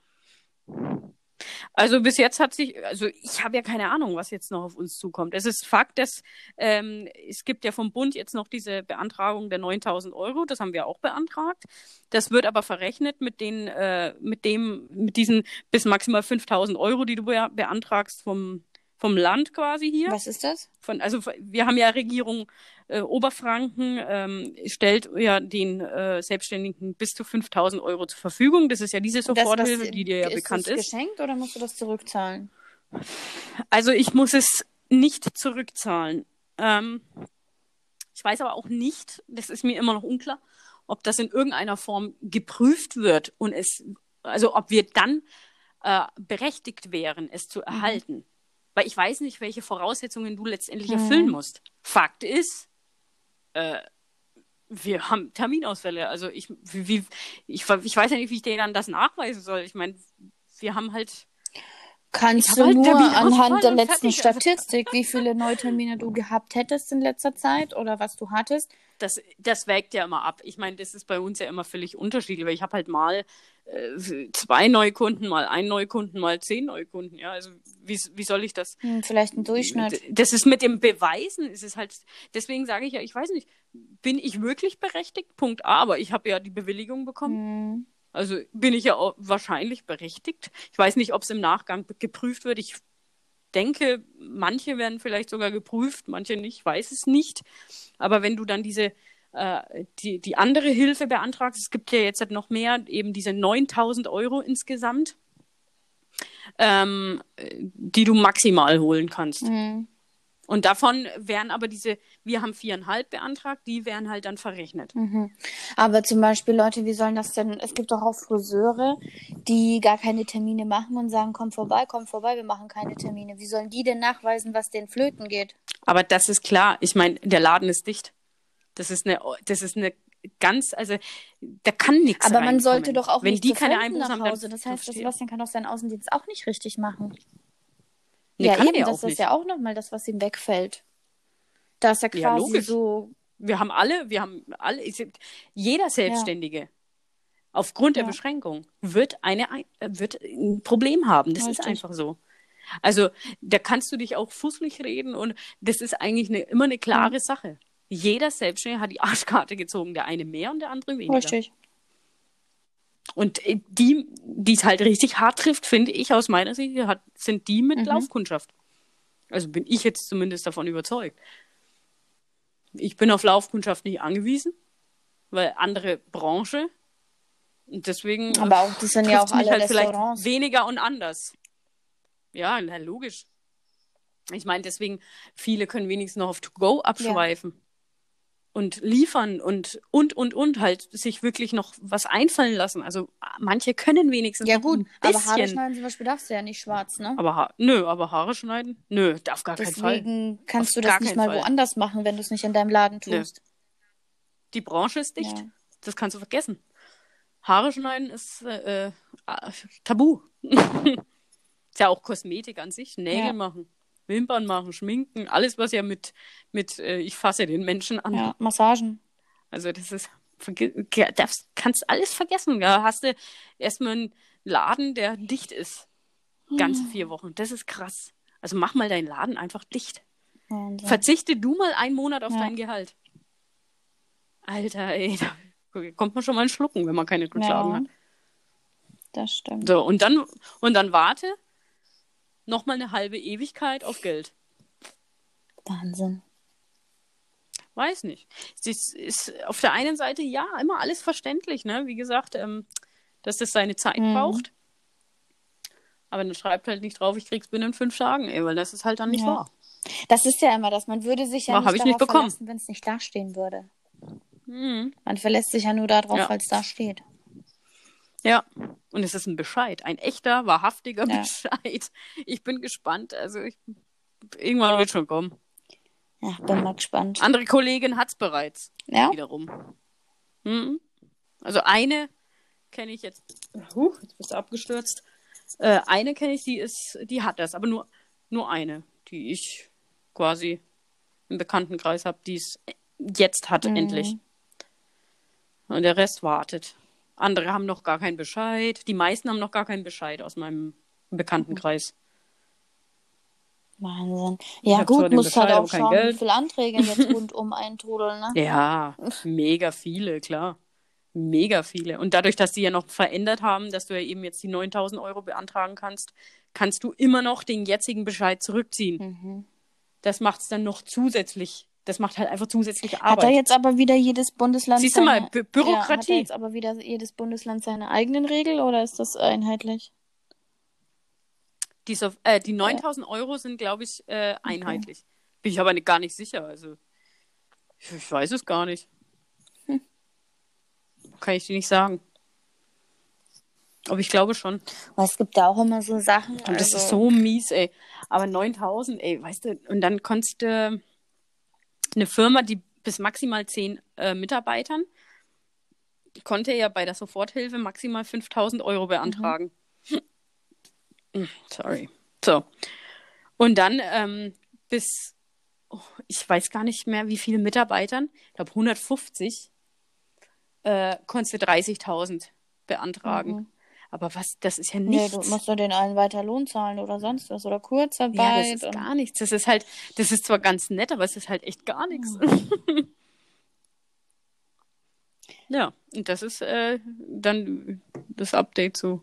A: Also bis jetzt hat sich, also ich habe ja keine Ahnung, was jetzt noch auf uns zukommt. Es ist Fakt, dass ähm, es gibt ja vom Bund jetzt noch diese Beantragung der 9000 Euro. Das haben wir auch beantragt. Das wird aber verrechnet mit den, äh, mit dem, mit diesen bis maximal 5000 Euro, die du be beantragst vom vom Land quasi hier.
B: Was ist das?
A: Von, also wir haben ja Regierung äh, Oberfranken ähm, stellt ja den äh, Selbstständigen bis zu 5000 Euro zur Verfügung. Das ist ja diese Soforthilfe,
B: das,
A: die dir ja
B: ist
A: bekannt
B: das
A: ist.
B: geschenkt oder musst du das zurückzahlen?
A: Also ich muss es nicht zurückzahlen. Ähm, ich weiß aber auch nicht, das ist mir immer noch unklar, ob das in irgendeiner Form geprüft wird und es, also ob wir dann äh, berechtigt wären, es zu erhalten. Weil ich weiß nicht, welche Voraussetzungen du letztendlich
B: Mhm.
A: erfüllen musst. Fakt ist, äh, wir haben Terminausfälle. Also ich, wie, wie, ich, ich weiß ja nicht, wie ich dir dann das nachweisen soll. Ich meine, wir haben halt
B: Kannst du
A: halt
B: nur anhand der letzten.
A: Also-
B: Statistik, wie viele Neutermine du gehabt hättest in letzter Zeit oder was du hattest.
A: das, das wägt ja immer ab. Ich meine, das ist bei uns ja immer völlig unterschiedlich, weil ich habe halt mal zwei Neukunden, mal einen Neukunden, mal zehn Neukunden. Ja, also wie, wie soll ich das?
B: Hm, vielleicht ein Durchschnitt.
A: Das ist mit dem Beweisen, ist es halt, deswegen sage ich ja, ich weiß nicht, bin ich wirklich berechtigt? Punkt A, aber ich habe ja die Bewilligung bekommen.
B: Hm.
A: Also bin ich ja auch wahrscheinlich berechtigt. Ich weiß nicht, ob es im Nachgang geprüft wird. Ich denke, manche werden vielleicht sogar geprüft, manche nicht, weiß es nicht. Aber wenn du dann diese äh, die, die andere Hilfe beantragst, es gibt ja jetzt halt noch mehr, eben diese 9000 Euro insgesamt, ähm, die du maximal holen kannst.
B: Hm.
A: Und davon wären aber diese, wir haben viereinhalb beantragt, die wären halt dann verrechnet.
B: Mhm. Aber zum Beispiel, Leute, wie sollen das denn? Es gibt doch auch Friseure, die gar keine Termine machen und sagen, komm vorbei, komm vorbei, wir machen keine Termine. Wie sollen die denn nachweisen, was den Flöten geht?
A: Aber das ist klar. Ich meine, der Laden ist dicht. Das ist eine, das ist eine ganz, also da kann nichts
B: Aber man sollte doch auch
A: Wenn
B: nicht
A: die keine Einbußen
B: nach
A: haben,
B: Hause. Das heißt, der
A: verstehe.
B: Sebastian kann doch seinen Außendienst auch nicht richtig machen.
A: Nee,
B: ja, eben, das ist ja auch nochmal das, was ihm wegfällt. Da ist ja
A: Ja,
B: quasi
A: logisch.
B: so.
A: Wir haben alle, wir haben alle, jeder Selbstständige aufgrund der
B: Ja.
A: Beschränkung wird eine ein- wird ein Problem haben. Das ist
B: Richtig.
A: einfach so. Also da kannst du dich auch fußlich reden und das ist eigentlich eine, immer eine klare Sache. Jeder Selbstständige hat die Arschkarte gezogen, der eine mehr und der andere weniger.
B: Richtig.
A: Und äh, die, die es halt richtig hart trifft, finde ich aus meiner Sicht, hat, sind die mit
B: Mhm.
A: Laufkundschaft. Also bin ich jetzt zumindest davon überzeugt. Ich bin auf Laufkundschaft nicht angewiesen, weil andere Branche. Und deswegen
B: Aber auch, das sind ja auch alle
A: halt vielleicht weniger und anders. Ja, na, logisch. Ich meine, deswegen, viele können wenigstens noch auf To-Go abschweifen. Und liefern und, und, und, und halt sich wirklich noch was einfallen lassen. Also manche können wenigstens
B: Ja gut, aber Haare schneiden zum Beispiel darfst du ja nicht schwarz, ne?
A: Aber ha nö, aber Haare schneiden? Nö, auf gar keinen Fall.
B: Deswegen kannst
A: Auf
B: du das nicht mal
A: Fall.
B: woanders machen, wenn du es nicht in deinem Laden
A: Nö.
B: tust.
A: Die Branche ist dicht.
B: Ja.
A: Das kannst du vergessen. Haare schneiden ist äh, äh, tabu. ist ja auch Kosmetik an sich. Nägel
B: Ja.
A: machen, Wimpern machen, schminken, alles, was ja mit, mit äh, ich fasse den Menschen an.
B: Ja, Massagen.
A: Also das ist, darfst, kannst alles vergessen. Da hast du erstmal einen Laden, der dicht ist. Ganze vier Wochen. Das ist krass. Also mach mal deinen Laden einfach dicht.
B: Wahnsinn.
A: Verzichte du mal einen Monat auf
B: Ja.
A: dein Gehalt. Alter, ey, da kommt man schon mal ein Schlucken, wenn man keine Rücklagen
B: Ja.
A: hat.
B: Das stimmt.
A: So, und dann, und dann warte noch mal eine halbe Ewigkeit auf Geld.
B: Wahnsinn.
A: Weiß nicht. Es ist, auf der einen Seite ja immer alles verständlich, ne? Wie gesagt, ähm, dass das seine Zeit
B: Mhm.
A: braucht. Aber dann schreibt halt nicht drauf, ich krieg's binnen fünf Tagen, ey, weil das ist halt dann nicht
B: Ja.
A: wahr.
B: Das ist ja immer das. Man würde sich ja
A: Aber
B: nicht
A: nicht
B: verlassen, wenn es nicht dastehen würde.
A: Mhm.
B: Man verlässt sich ja nur darauf,
A: Ja.
B: weil es da steht.
A: Ja, und es ist ein Bescheid, ein echter, wahrhaftiger
B: Ja.
A: Bescheid. Ich bin gespannt, also ich, irgendwann wird schon kommen.
B: Ja, bin mal gespannt.
A: Andere Kollegin hat's bereits,
B: Ja?
A: wiederum. Mhm. Also eine kenne ich jetzt, huh, jetzt bist du abgestürzt. Äh, eine kenne ich, die ist, die hat das, aber nur, nur eine, die ich quasi im Bekanntenkreis habe, die es jetzt hat,
B: Mhm.
A: endlich. Und der Rest wartet. Andere haben noch gar keinen Bescheid. Die meisten haben noch gar keinen Bescheid aus meinem Bekanntenkreis.
B: Wahnsinn. Ja, gut, musst halt auch schauen, wie
A: Geld.
B: viele Anträge jetzt rundum eintrudeln, ne?
A: Ja, mega viele, klar. Mega viele. Und dadurch, dass sie ja noch verändert haben, dass du ja eben jetzt die 9000 Euro beantragen kannst, kannst du immer noch den jetzigen Bescheid zurückziehen.
B: Mhm.
A: Das macht es dann noch zusätzlich. Das macht halt einfach zusätzliche
B: Hat da
A: Arbeit.
B: jetzt aber wieder jedes Bundesland
A: Siehst du mal,
B: seine...
A: Bü
B: Ja, hat da
A: Bürokratie.
B: jetzt aber wieder jedes Bundesland seine eigenen Regeln oder ist das einheitlich?
A: die, so, äh, die 9000 Euro sind, glaube ich, äh, einheitlich. Bin ich aber nicht, gar nicht sicher. Also, ich, ich weiß es gar nicht.
B: Hm.
A: Kann ich dir nicht sagen. Aber ich glaube schon.
B: Weil es gibt da auch immer so Sachen.
A: Und das
B: also,
A: ist so mies, ey. Aber 9000, ey, weißt du, und dann konntest du eine Firma, die bis maximal 10 äh, Mitarbeitern, konnte ja bei der Soforthilfe maximal 5000 Euro beantragen. Hm, Sorry. So. Und dann ähm, bis, oh, ich weiß gar nicht mehr, wie viele Mitarbeitern, ich glaube 150, äh, konntest du 30.000 beantragen.
B: Mhm.
A: Aber was, das ist ja
B: Nee,
A: nichts.
B: du musst nur den einen weiter Lohn zahlen oder sonst was oder
A: ja,
B: Kurzarbeit.
A: das ist
B: und-
A: gar nichts. Das ist halt, das ist zwar ganz nett, aber es ist halt echt gar nichts. ja, und das ist äh, dann das Update zu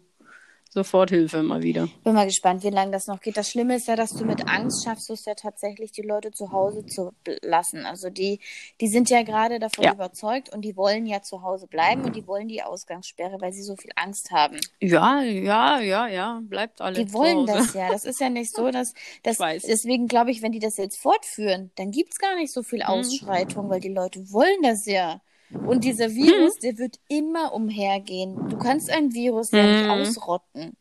A: Soforthilfe mal wieder.
B: Bin mal gespannt, wie lange das noch geht. Das Schlimme ist ja, dass du mit Angst schaffst, es ja tatsächlich, die Leute zu Hause zu lassen. Also die, die sind ja gerade davon
A: Ja.
B: überzeugt und die wollen ja zu Hause bleiben und die wollen die Ausgangssperre, weil sie so viel Angst haben.
A: Ja, ja, ja, ja, bleibt alle
B: Die wollen das ja. Das ist ja nicht so, dass das
A: Ich weiß.
B: deswegen glaube ich, wenn die das jetzt fortführen, dann gibt es gar nicht so
A: Mhm.
B: viel Ausschreitung, weil die Leute wollen das ja. Und dieser Virus,
A: Mhm.
B: der wird immer umhergehen. Du kannst ein Virus ja nicht
A: Mhm.
B: ausrotten.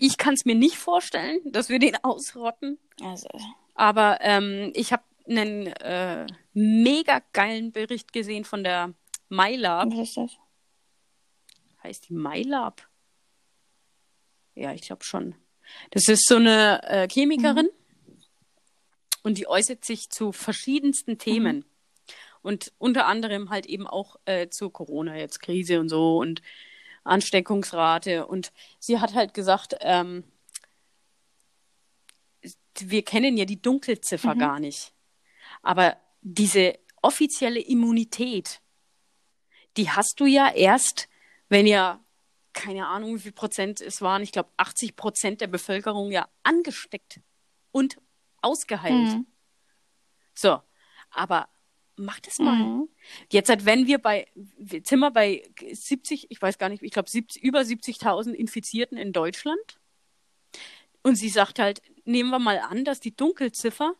A: Ich kann es mir nicht vorstellen, dass wir den ausrotten.
B: Also,
A: Aber ähm, ich habe einen äh, mega geilen Bericht gesehen von der MyLab.
B: was ist das?
A: Heißt die MyLab? Ja, ich glaube schon. Das ist so eine äh, Chemikerin und die äußert sich zu verschiedensten Themen. Und unter anderem halt eben auch äh, zu Corona jetzt, Krise und so und Ansteckungsrate. Und sie hat halt gesagt, ähm, wir kennen ja die Dunkelziffer
B: Mhm.
A: gar nicht. Aber diese offizielle Immunität, die hast du ja erst, wenn ja, keine Ahnung, wie viel Prozent es waren, ich glaube 80 Prozent der Bevölkerung ja angesteckt und ausgeheilt.
B: Mhm.
A: So, aber mach das mal.
B: Mhm.
A: Jetzt, halt, wenn wir bei, jetzt sind wir bei 70, ich weiß gar nicht, ich glaube über 70.000 Infizierten in Deutschland. Und sie sagt halt, nehmen wir mal an, dass die Dunkelziffer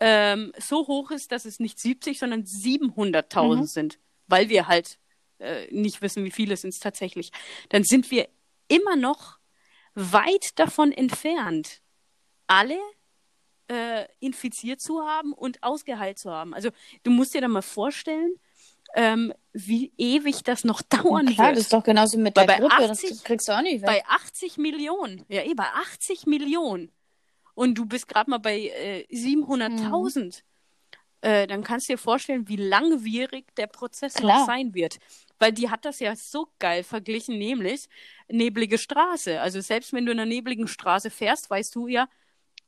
A: ähm, so hoch ist, dass es nicht 70, sondern 700.000
B: Mhm.
A: sind, weil wir halt äh, nicht wissen, wie viele sind es tatsächlich. Dann sind wir immer noch weit davon entfernt, alle äh, infiziert zu haben und ausgeheilt zu haben. Also du musst dir da mal vorstellen, ähm, wie ewig das noch dauern
B: Klar,
A: wird.
B: das ist doch genauso mit
A: Weil
B: der
A: bei
B: Grippe.
A: 80
B: das kriegst du auch nicht weg.
A: bei 80 Millionen. Ja, eh, bei 80 Millionen. Und du bist gerade mal bei äh, 700.000. Äh, dann kannst du dir vorstellen, wie langwierig der Prozess
B: Klar.
A: noch sein wird. Weil die hat das ja so geil verglichen, nämlich neblige Straße. Also selbst wenn du in einer nebligen Straße fährst, weißt du ja,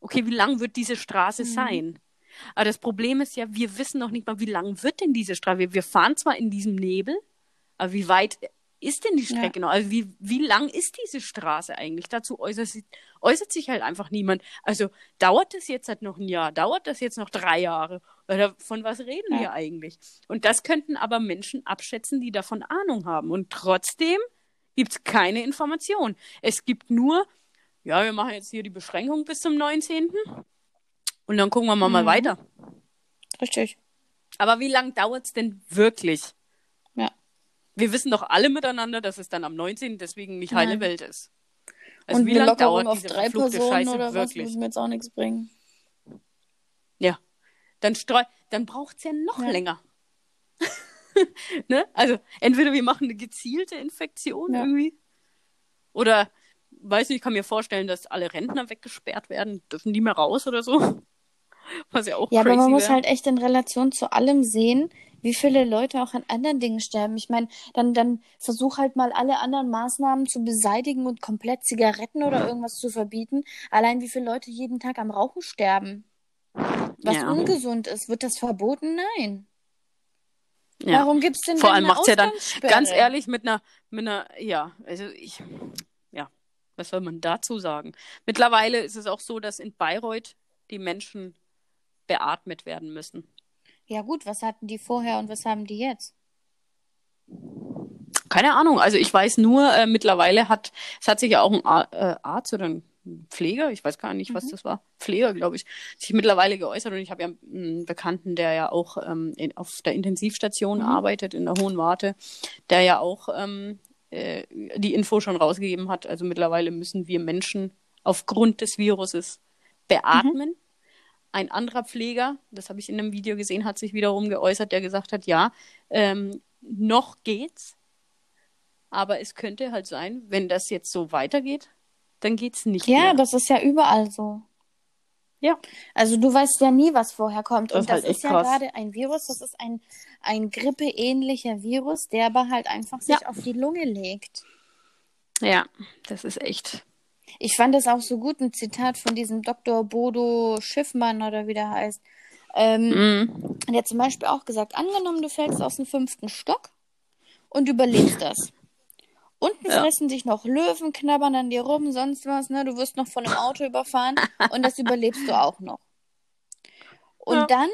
A: okay, wie lang wird diese Straße
B: Mhm.
A: sein? Aber das Problem ist ja, wir wissen noch nicht mal, wie lang wird denn diese Straße. Wir, wir fahren zwar in diesem Nebel, aber wie weit ist denn die
B: Ja.
A: Strecke noch? Also wie, wie lang ist diese Straße eigentlich? Dazu äußert sich, äußert sich halt einfach niemand. Also dauert das jetzt halt noch ein Jahr? Dauert das jetzt noch drei Jahre? Oder von was reden
B: Ja.
A: wir eigentlich? Und das könnten aber Menschen abschätzen, die davon Ahnung haben. Und trotzdem gibt es keine Information. Es gibt nur, ja, wir machen jetzt hier die Beschränkung bis zum 19. Und dann gucken wir mal, mal
B: Mhm.
A: weiter.
B: Richtig.
A: Aber wie lange dauert es denn wirklich?
B: Ja.
A: Wir wissen doch alle miteinander, dass es dann am 19. deswegen nicht
B: Nein.
A: heile Welt ist. Also
B: und
A: wie lange dauert
B: auf
A: diese
B: drei Personen
A: Scheiße
B: oder was
A: wirklich?
B: würde mir jetzt auch nichts bringen.
A: Ja. Dann streu, dann braucht es ja noch
B: Ja.
A: länger. ne? Also entweder wir machen eine gezielte Infektion
B: Ja.
A: irgendwie. Oder weiß nicht, ich kann mir vorstellen, dass alle Rentner weggesperrt werden, dürfen die mehr raus oder so. Was ja auch
B: Ja, aber man muss
A: wär.
B: halt echt in Relation zu allem sehen, wie viele Leute auch an anderen Dingen sterben. Ich meine, dann, dann versuch halt mal alle anderen Maßnahmen zu beseitigen und komplett Zigaretten oder irgendwas zu verbieten. Allein wie viele Leute jeden Tag am Rauchen sterben. Was
A: Ja.
B: ungesund ist. Wird das verboten? Nein.
A: ja.
B: Warum gibt's denn
A: Vor allem
B: eine
A: macht's ja dann, ganz ehrlich, mit einer, mit einer, ja, also ich, ja, was soll man dazu sagen? Mittlerweile ist es auch so, dass in Bayreuth die Menschen beatmet werden müssen.
B: Ja gut, was hatten die vorher und was haben die jetzt?
A: Keine Ahnung, also ich weiß nur, äh, mittlerweile hat, es hat sich ja auch ein Ar äh, Arzt oder ein Pfleger, ich weiß gar nicht, was
B: Mhm.
A: das war, Pfleger, glaube ich, sich mittlerweile geäußert und ich habe ja einen Bekannten, der ja auch ähm, in, auf der Intensivstation
B: Mhm.
A: arbeitet, in der Hohen Warte, der ja auch ähm, äh, die Info schon rausgegeben hat. Also mittlerweile müssen wir Menschen aufgrund des Viruses beatmen. Ein anderer Pfleger, das habe ich in einem Video gesehen, hat sich wiederum geäußert, der gesagt hat, ja, ähm, noch geht's, aber es könnte halt sein, wenn das jetzt so weitergeht, dann geht's nicht
B: Ja,
A: mehr.
B: das ist ja überall so.
A: Ja.
B: Also du weißt ja nie, was vorher kommt.
A: Das
B: Und das
A: halt
B: ist ja
A: krass.
B: gerade ein Virus, das ist ein, ein grippeähnlicher Virus, der aber halt einfach sich
A: Ja.
B: auf die Lunge legt.
A: Ja, das ist echt.
B: Ich fand es auch so gut, ein Zitat von diesem Dr. Bodo Schiffmann oder wie der heißt. Ähm,
A: Mhm.
B: Der hat zum Beispiel auch gesagt, angenommen, du fällst aus dem fünften Stock und überlebst das. Unten
A: Ja.
B: fressen dich noch Löwen, knabbern an dir rum, sonst was, ne? Du wirst noch von einem Auto überfahren und das überlebst du auch noch. Und
A: Ja.
B: dann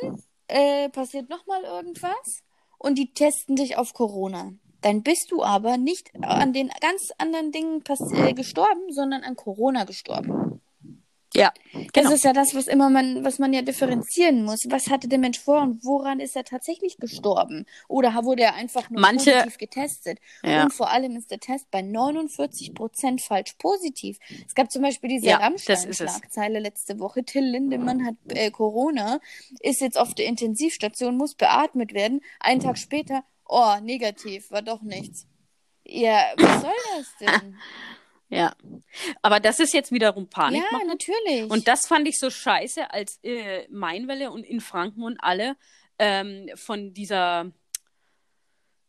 B: äh, passiert nochmal irgendwas und die testen dich auf Corona. Dann bist du aber nicht an den ganz anderen Dingen äh, gestorben, sondern an Corona gestorben.
A: Ja,
B: Das
A: genau.
B: ist ja das, was immer man, was man ja differenzieren muss. Was hatte der Mensch vor und woran ist er tatsächlich gestorben? Oder wurde er einfach nur
A: Manche-
B: positiv getestet?
A: Ja.
B: Und vor allem ist der Test bei 49 Prozent falsch positiv. Es gab zum Beispiel diese
A: Ja, das.
B: Rammstein-Schlagzeile letzte Woche. Till Lindemann hat äh, Corona, ist jetzt auf der Intensivstation, muss beatmet werden. Einen Tag später, oh, negativ, war doch nichts. Ja, was soll das denn?
A: Ja. Aber das ist jetzt wiederum Panik.
B: ja, natürlich.
A: Und das fand ich so scheiße, als äh, Mainwelle und in Franken und alle ähm, von dieser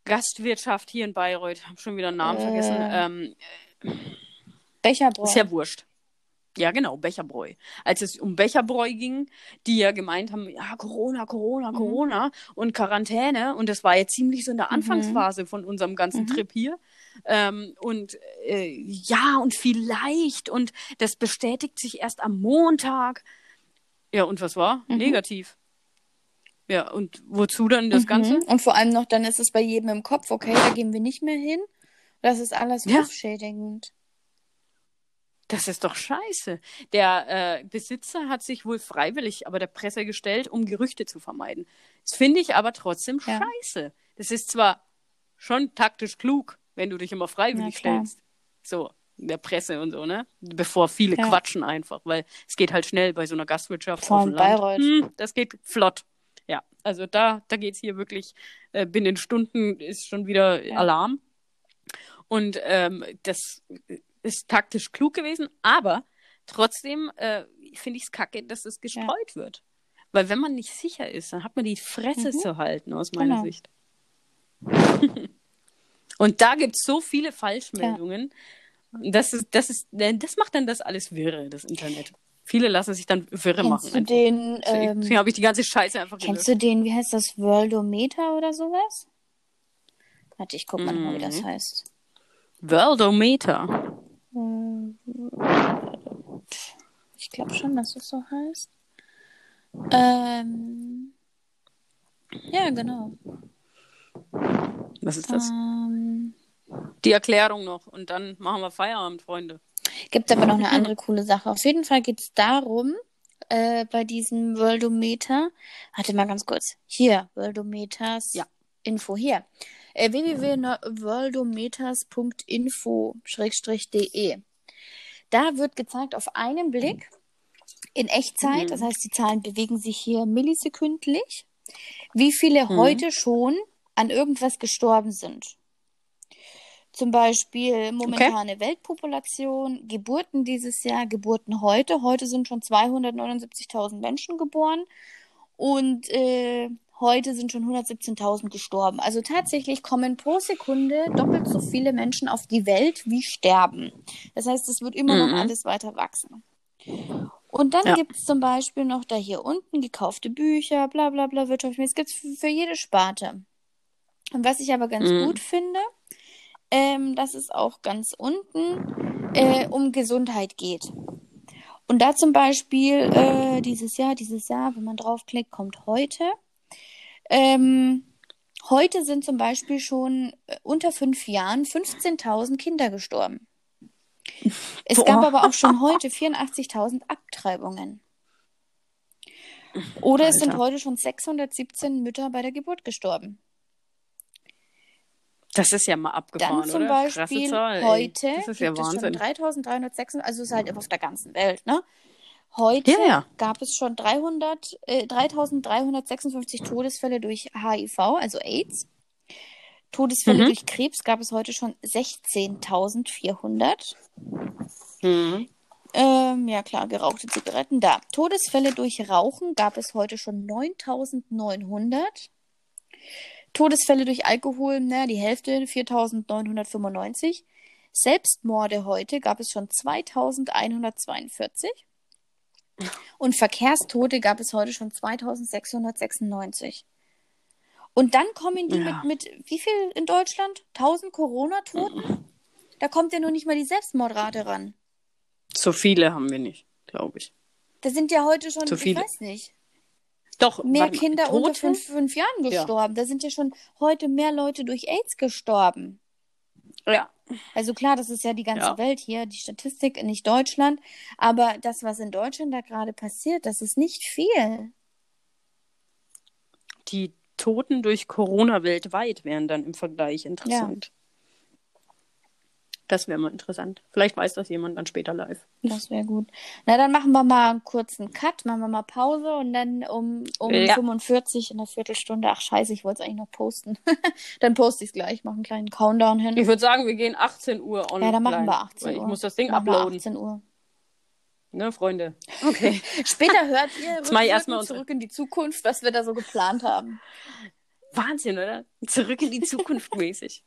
A: Gastwirtschaft hier in Bayreuth, hab schon wieder einen Namen
B: Äh.
A: vergessen, ähm,
B: Becherbräu.
A: ist ja wurscht. Ja, genau, Becherbräu. Als es um Becherbräu ging, die ja gemeint haben, ja, Corona, Corona,
B: Mhm.
A: Corona und Quarantäne. Und das war jetzt ziemlich so in der Anfangsphase von unserem ganzen
B: Mhm.
A: Trip hier. Ähm, und äh, ja, und vielleicht. Und das bestätigt sich erst am Montag. Ja, und was war?
B: Mhm.
A: Negativ. Ja, und wozu dann das
B: Mhm.
A: Ganze?
B: Und vor allem noch, dann ist es bei jedem im Kopf, okay, da gehen wir nicht mehr hin. Das ist alles
A: Ja.
B: rufschädigend.
A: Das ist doch scheiße. Der äh, Besitzer hat sich wohl freiwillig aber der Presse gestellt, um Gerüchte zu vermeiden. Das finde ich aber trotzdem
B: Ja.
A: scheiße. Das ist zwar schon taktisch klug, wenn du dich immer freiwillig stellst. So, in der Presse und so, ne? Bevor viele
B: Ja.
A: quatschen einfach, weil es geht halt schnell bei so einer Gastwirtschaft.
B: Vor allem. Bayreuth.
A: Hm, das geht flott. Ja, also da, da geht es hier wirklich, äh, binnen Stunden ist schon wieder
B: Ja.
A: Alarm. Und ähm, das ist taktisch klug gewesen, aber trotzdem äh, finde ich es kacke, dass es gestreut wird. Weil wenn man nicht sicher ist, dann hat man die Fresse
B: Mhm.
A: zu halten, aus meiner
B: Genau.
A: Sicht. Und da gibt es so viele Falschmeldungen. Das, ist, das, ist, äh, das macht dann das alles wirre, das Internet. Viele lassen sich dann wirre machen.
B: Kennst du
A: einfach.
B: den,
A: Deswegen,
B: ähm,
A: habe ich die ganze Scheiße einfach
B: kennst du den, wie heißt das, Worldometer oder sowas? Warte, ich guck mal nochmal, wie das
A: Mhm.
B: heißt.
A: Worldometer.
B: Ähm, Ich glaube schon, dass es so heißt. Ähm, ja, genau.
A: Was ist das?
B: Ähm,
A: Die Erklärung noch. Und dann machen wir Feierabend, Freunde.
B: Gibt aber noch eine andere coole Sache. Auf jeden Fall geht es darum, äh, bei diesem Worldometer, warte mal ganz kurz, hier, Worldometers
A: Ja.
B: Info, hier, äh, www.worldometers.info-de. Da wird gezeigt auf einen Blick in Echtzeit,
A: Mhm.
B: das heißt, die Zahlen bewegen sich hier millisekündlich, wie viele
A: Mhm.
B: heute schon an irgendwas gestorben sind. Zum Beispiel momentane Weltpopulation, Geburten dieses Jahr, Geburten heute. Heute sind schon 279.000 Menschen geboren und äh, heute sind schon 117.000 gestorben. Also tatsächlich kommen pro Sekunde doppelt so viele Menschen auf die Welt wie sterben. Das heißt, es wird immer
A: Mhm.
B: noch alles weiter wachsen. Und dann
A: Ja.
B: gibt es zum Beispiel noch da hier unten gekaufte Bücher, bla bla bla, Wirtschaftsmäßig. Es gibt für jede Sparte. Und was ich aber ganz
A: Mhm.
B: gut finde, ähm, dass es auch ganz unten äh, um Gesundheit geht. Und da zum Beispiel äh, dieses Jahr, dieses Jahr, wenn man draufklickt, kommt heute. Ähm, heute sind zum Beispiel schon äh, unter fünf Jahren 15.000 Kinder gestorben. Es
A: Boah.
B: gab aber auch schon heute 84.000 Abtreibungen. Oder es sind heute schon 617 Mütter bei der Geburt gestorben.
A: Das ist ja mal abgefahren,
B: Dann zum
A: oder?
B: Beispiel heute
A: Das ist
B: gibt
A: ja
B: es schon
A: Wahnsinn.
B: 3306, also es ist halt auf der ganzen Welt, ne? Heute
A: Ja, ja.
B: gab es schon 300, äh, 3356 Todesfälle durch HIV, also AIDS. Todesfälle
A: Mhm.
B: durch Krebs gab es heute schon 16.400.
A: Mhm.
B: Ähm, ja klar, gerauchte Zigaretten. Da. Todesfälle durch Rauchen gab es heute schon 9900. Todesfälle durch Alkohol, naja, die Hälfte, 4995. Selbstmorde heute gab es schon 2142. Und Verkehrstote gab es heute schon 2696. Und dann kommen die
A: Ja.
B: mit, mit, wie viel in Deutschland? 1000 Corona-Toten? Da kommt ja noch nicht mal die Selbstmordrate ran.
A: So viele haben wir nicht, glaube ich.
B: Da sind ja heute schon,
A: Zu
B: ich
A: viele.
B: weiß nicht,
A: Doch,
B: mehr
A: warte
B: Kinder unter
A: Tote?
B: fünf, fünf Jahren
A: Ja.
B: gestorben. Da sind ja schon heute mehr Leute durch AIDS gestorben.
A: Ja.
B: Also klar, das ist ja die ganze
A: Ja.
B: Welt hier, die Statistik, nicht Deutschland. Aber das, was in Deutschland da gerade passiert, das ist nicht viel.
A: Die Toten durch Corona weltweit wären dann im Vergleich interessant. Das wäre mal interessant. Vielleicht weiß das jemand dann später live.
B: Das wäre gut. Na, dann machen wir mal einen kurzen Cut, machen wir mal Pause und dann um, um
A: Ja.
B: 45 in einer Viertelstunde. Ach scheiße, ich wollte es eigentlich noch posten. dann poste ich es gleich, mache einen kleinen Countdown hin.
A: Ich würde sagen, wir gehen 18 Uhr online.
B: ja, dann machen wir 18
A: weil
B: Uhr.
A: Ich muss das Ding
B: machen
A: uploaden.
B: 18 Uhr.
A: Ne, Freunde? Okay.
B: Später hört ihr rückwirkend
A: erstmal
B: zurück in die Zukunft, was wir da so geplant haben.
A: Wahnsinn, oder? Zurück in die Zukunft mäßig.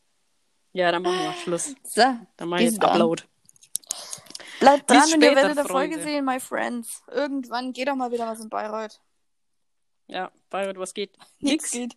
A: Ja, dann machen wir Schluss.
B: So,
A: Dann mache ich
B: Bis
A: jetzt. Upload.
B: bleibt
A: Bis
B: dran und ihr
A: später,
B: werdet Erfolge
A: Freunde.
B: sehen, my friends. Irgendwann geht doch mal wieder was in Bayreuth.
A: Ja, Bayreuth, was geht?
B: Nix geht.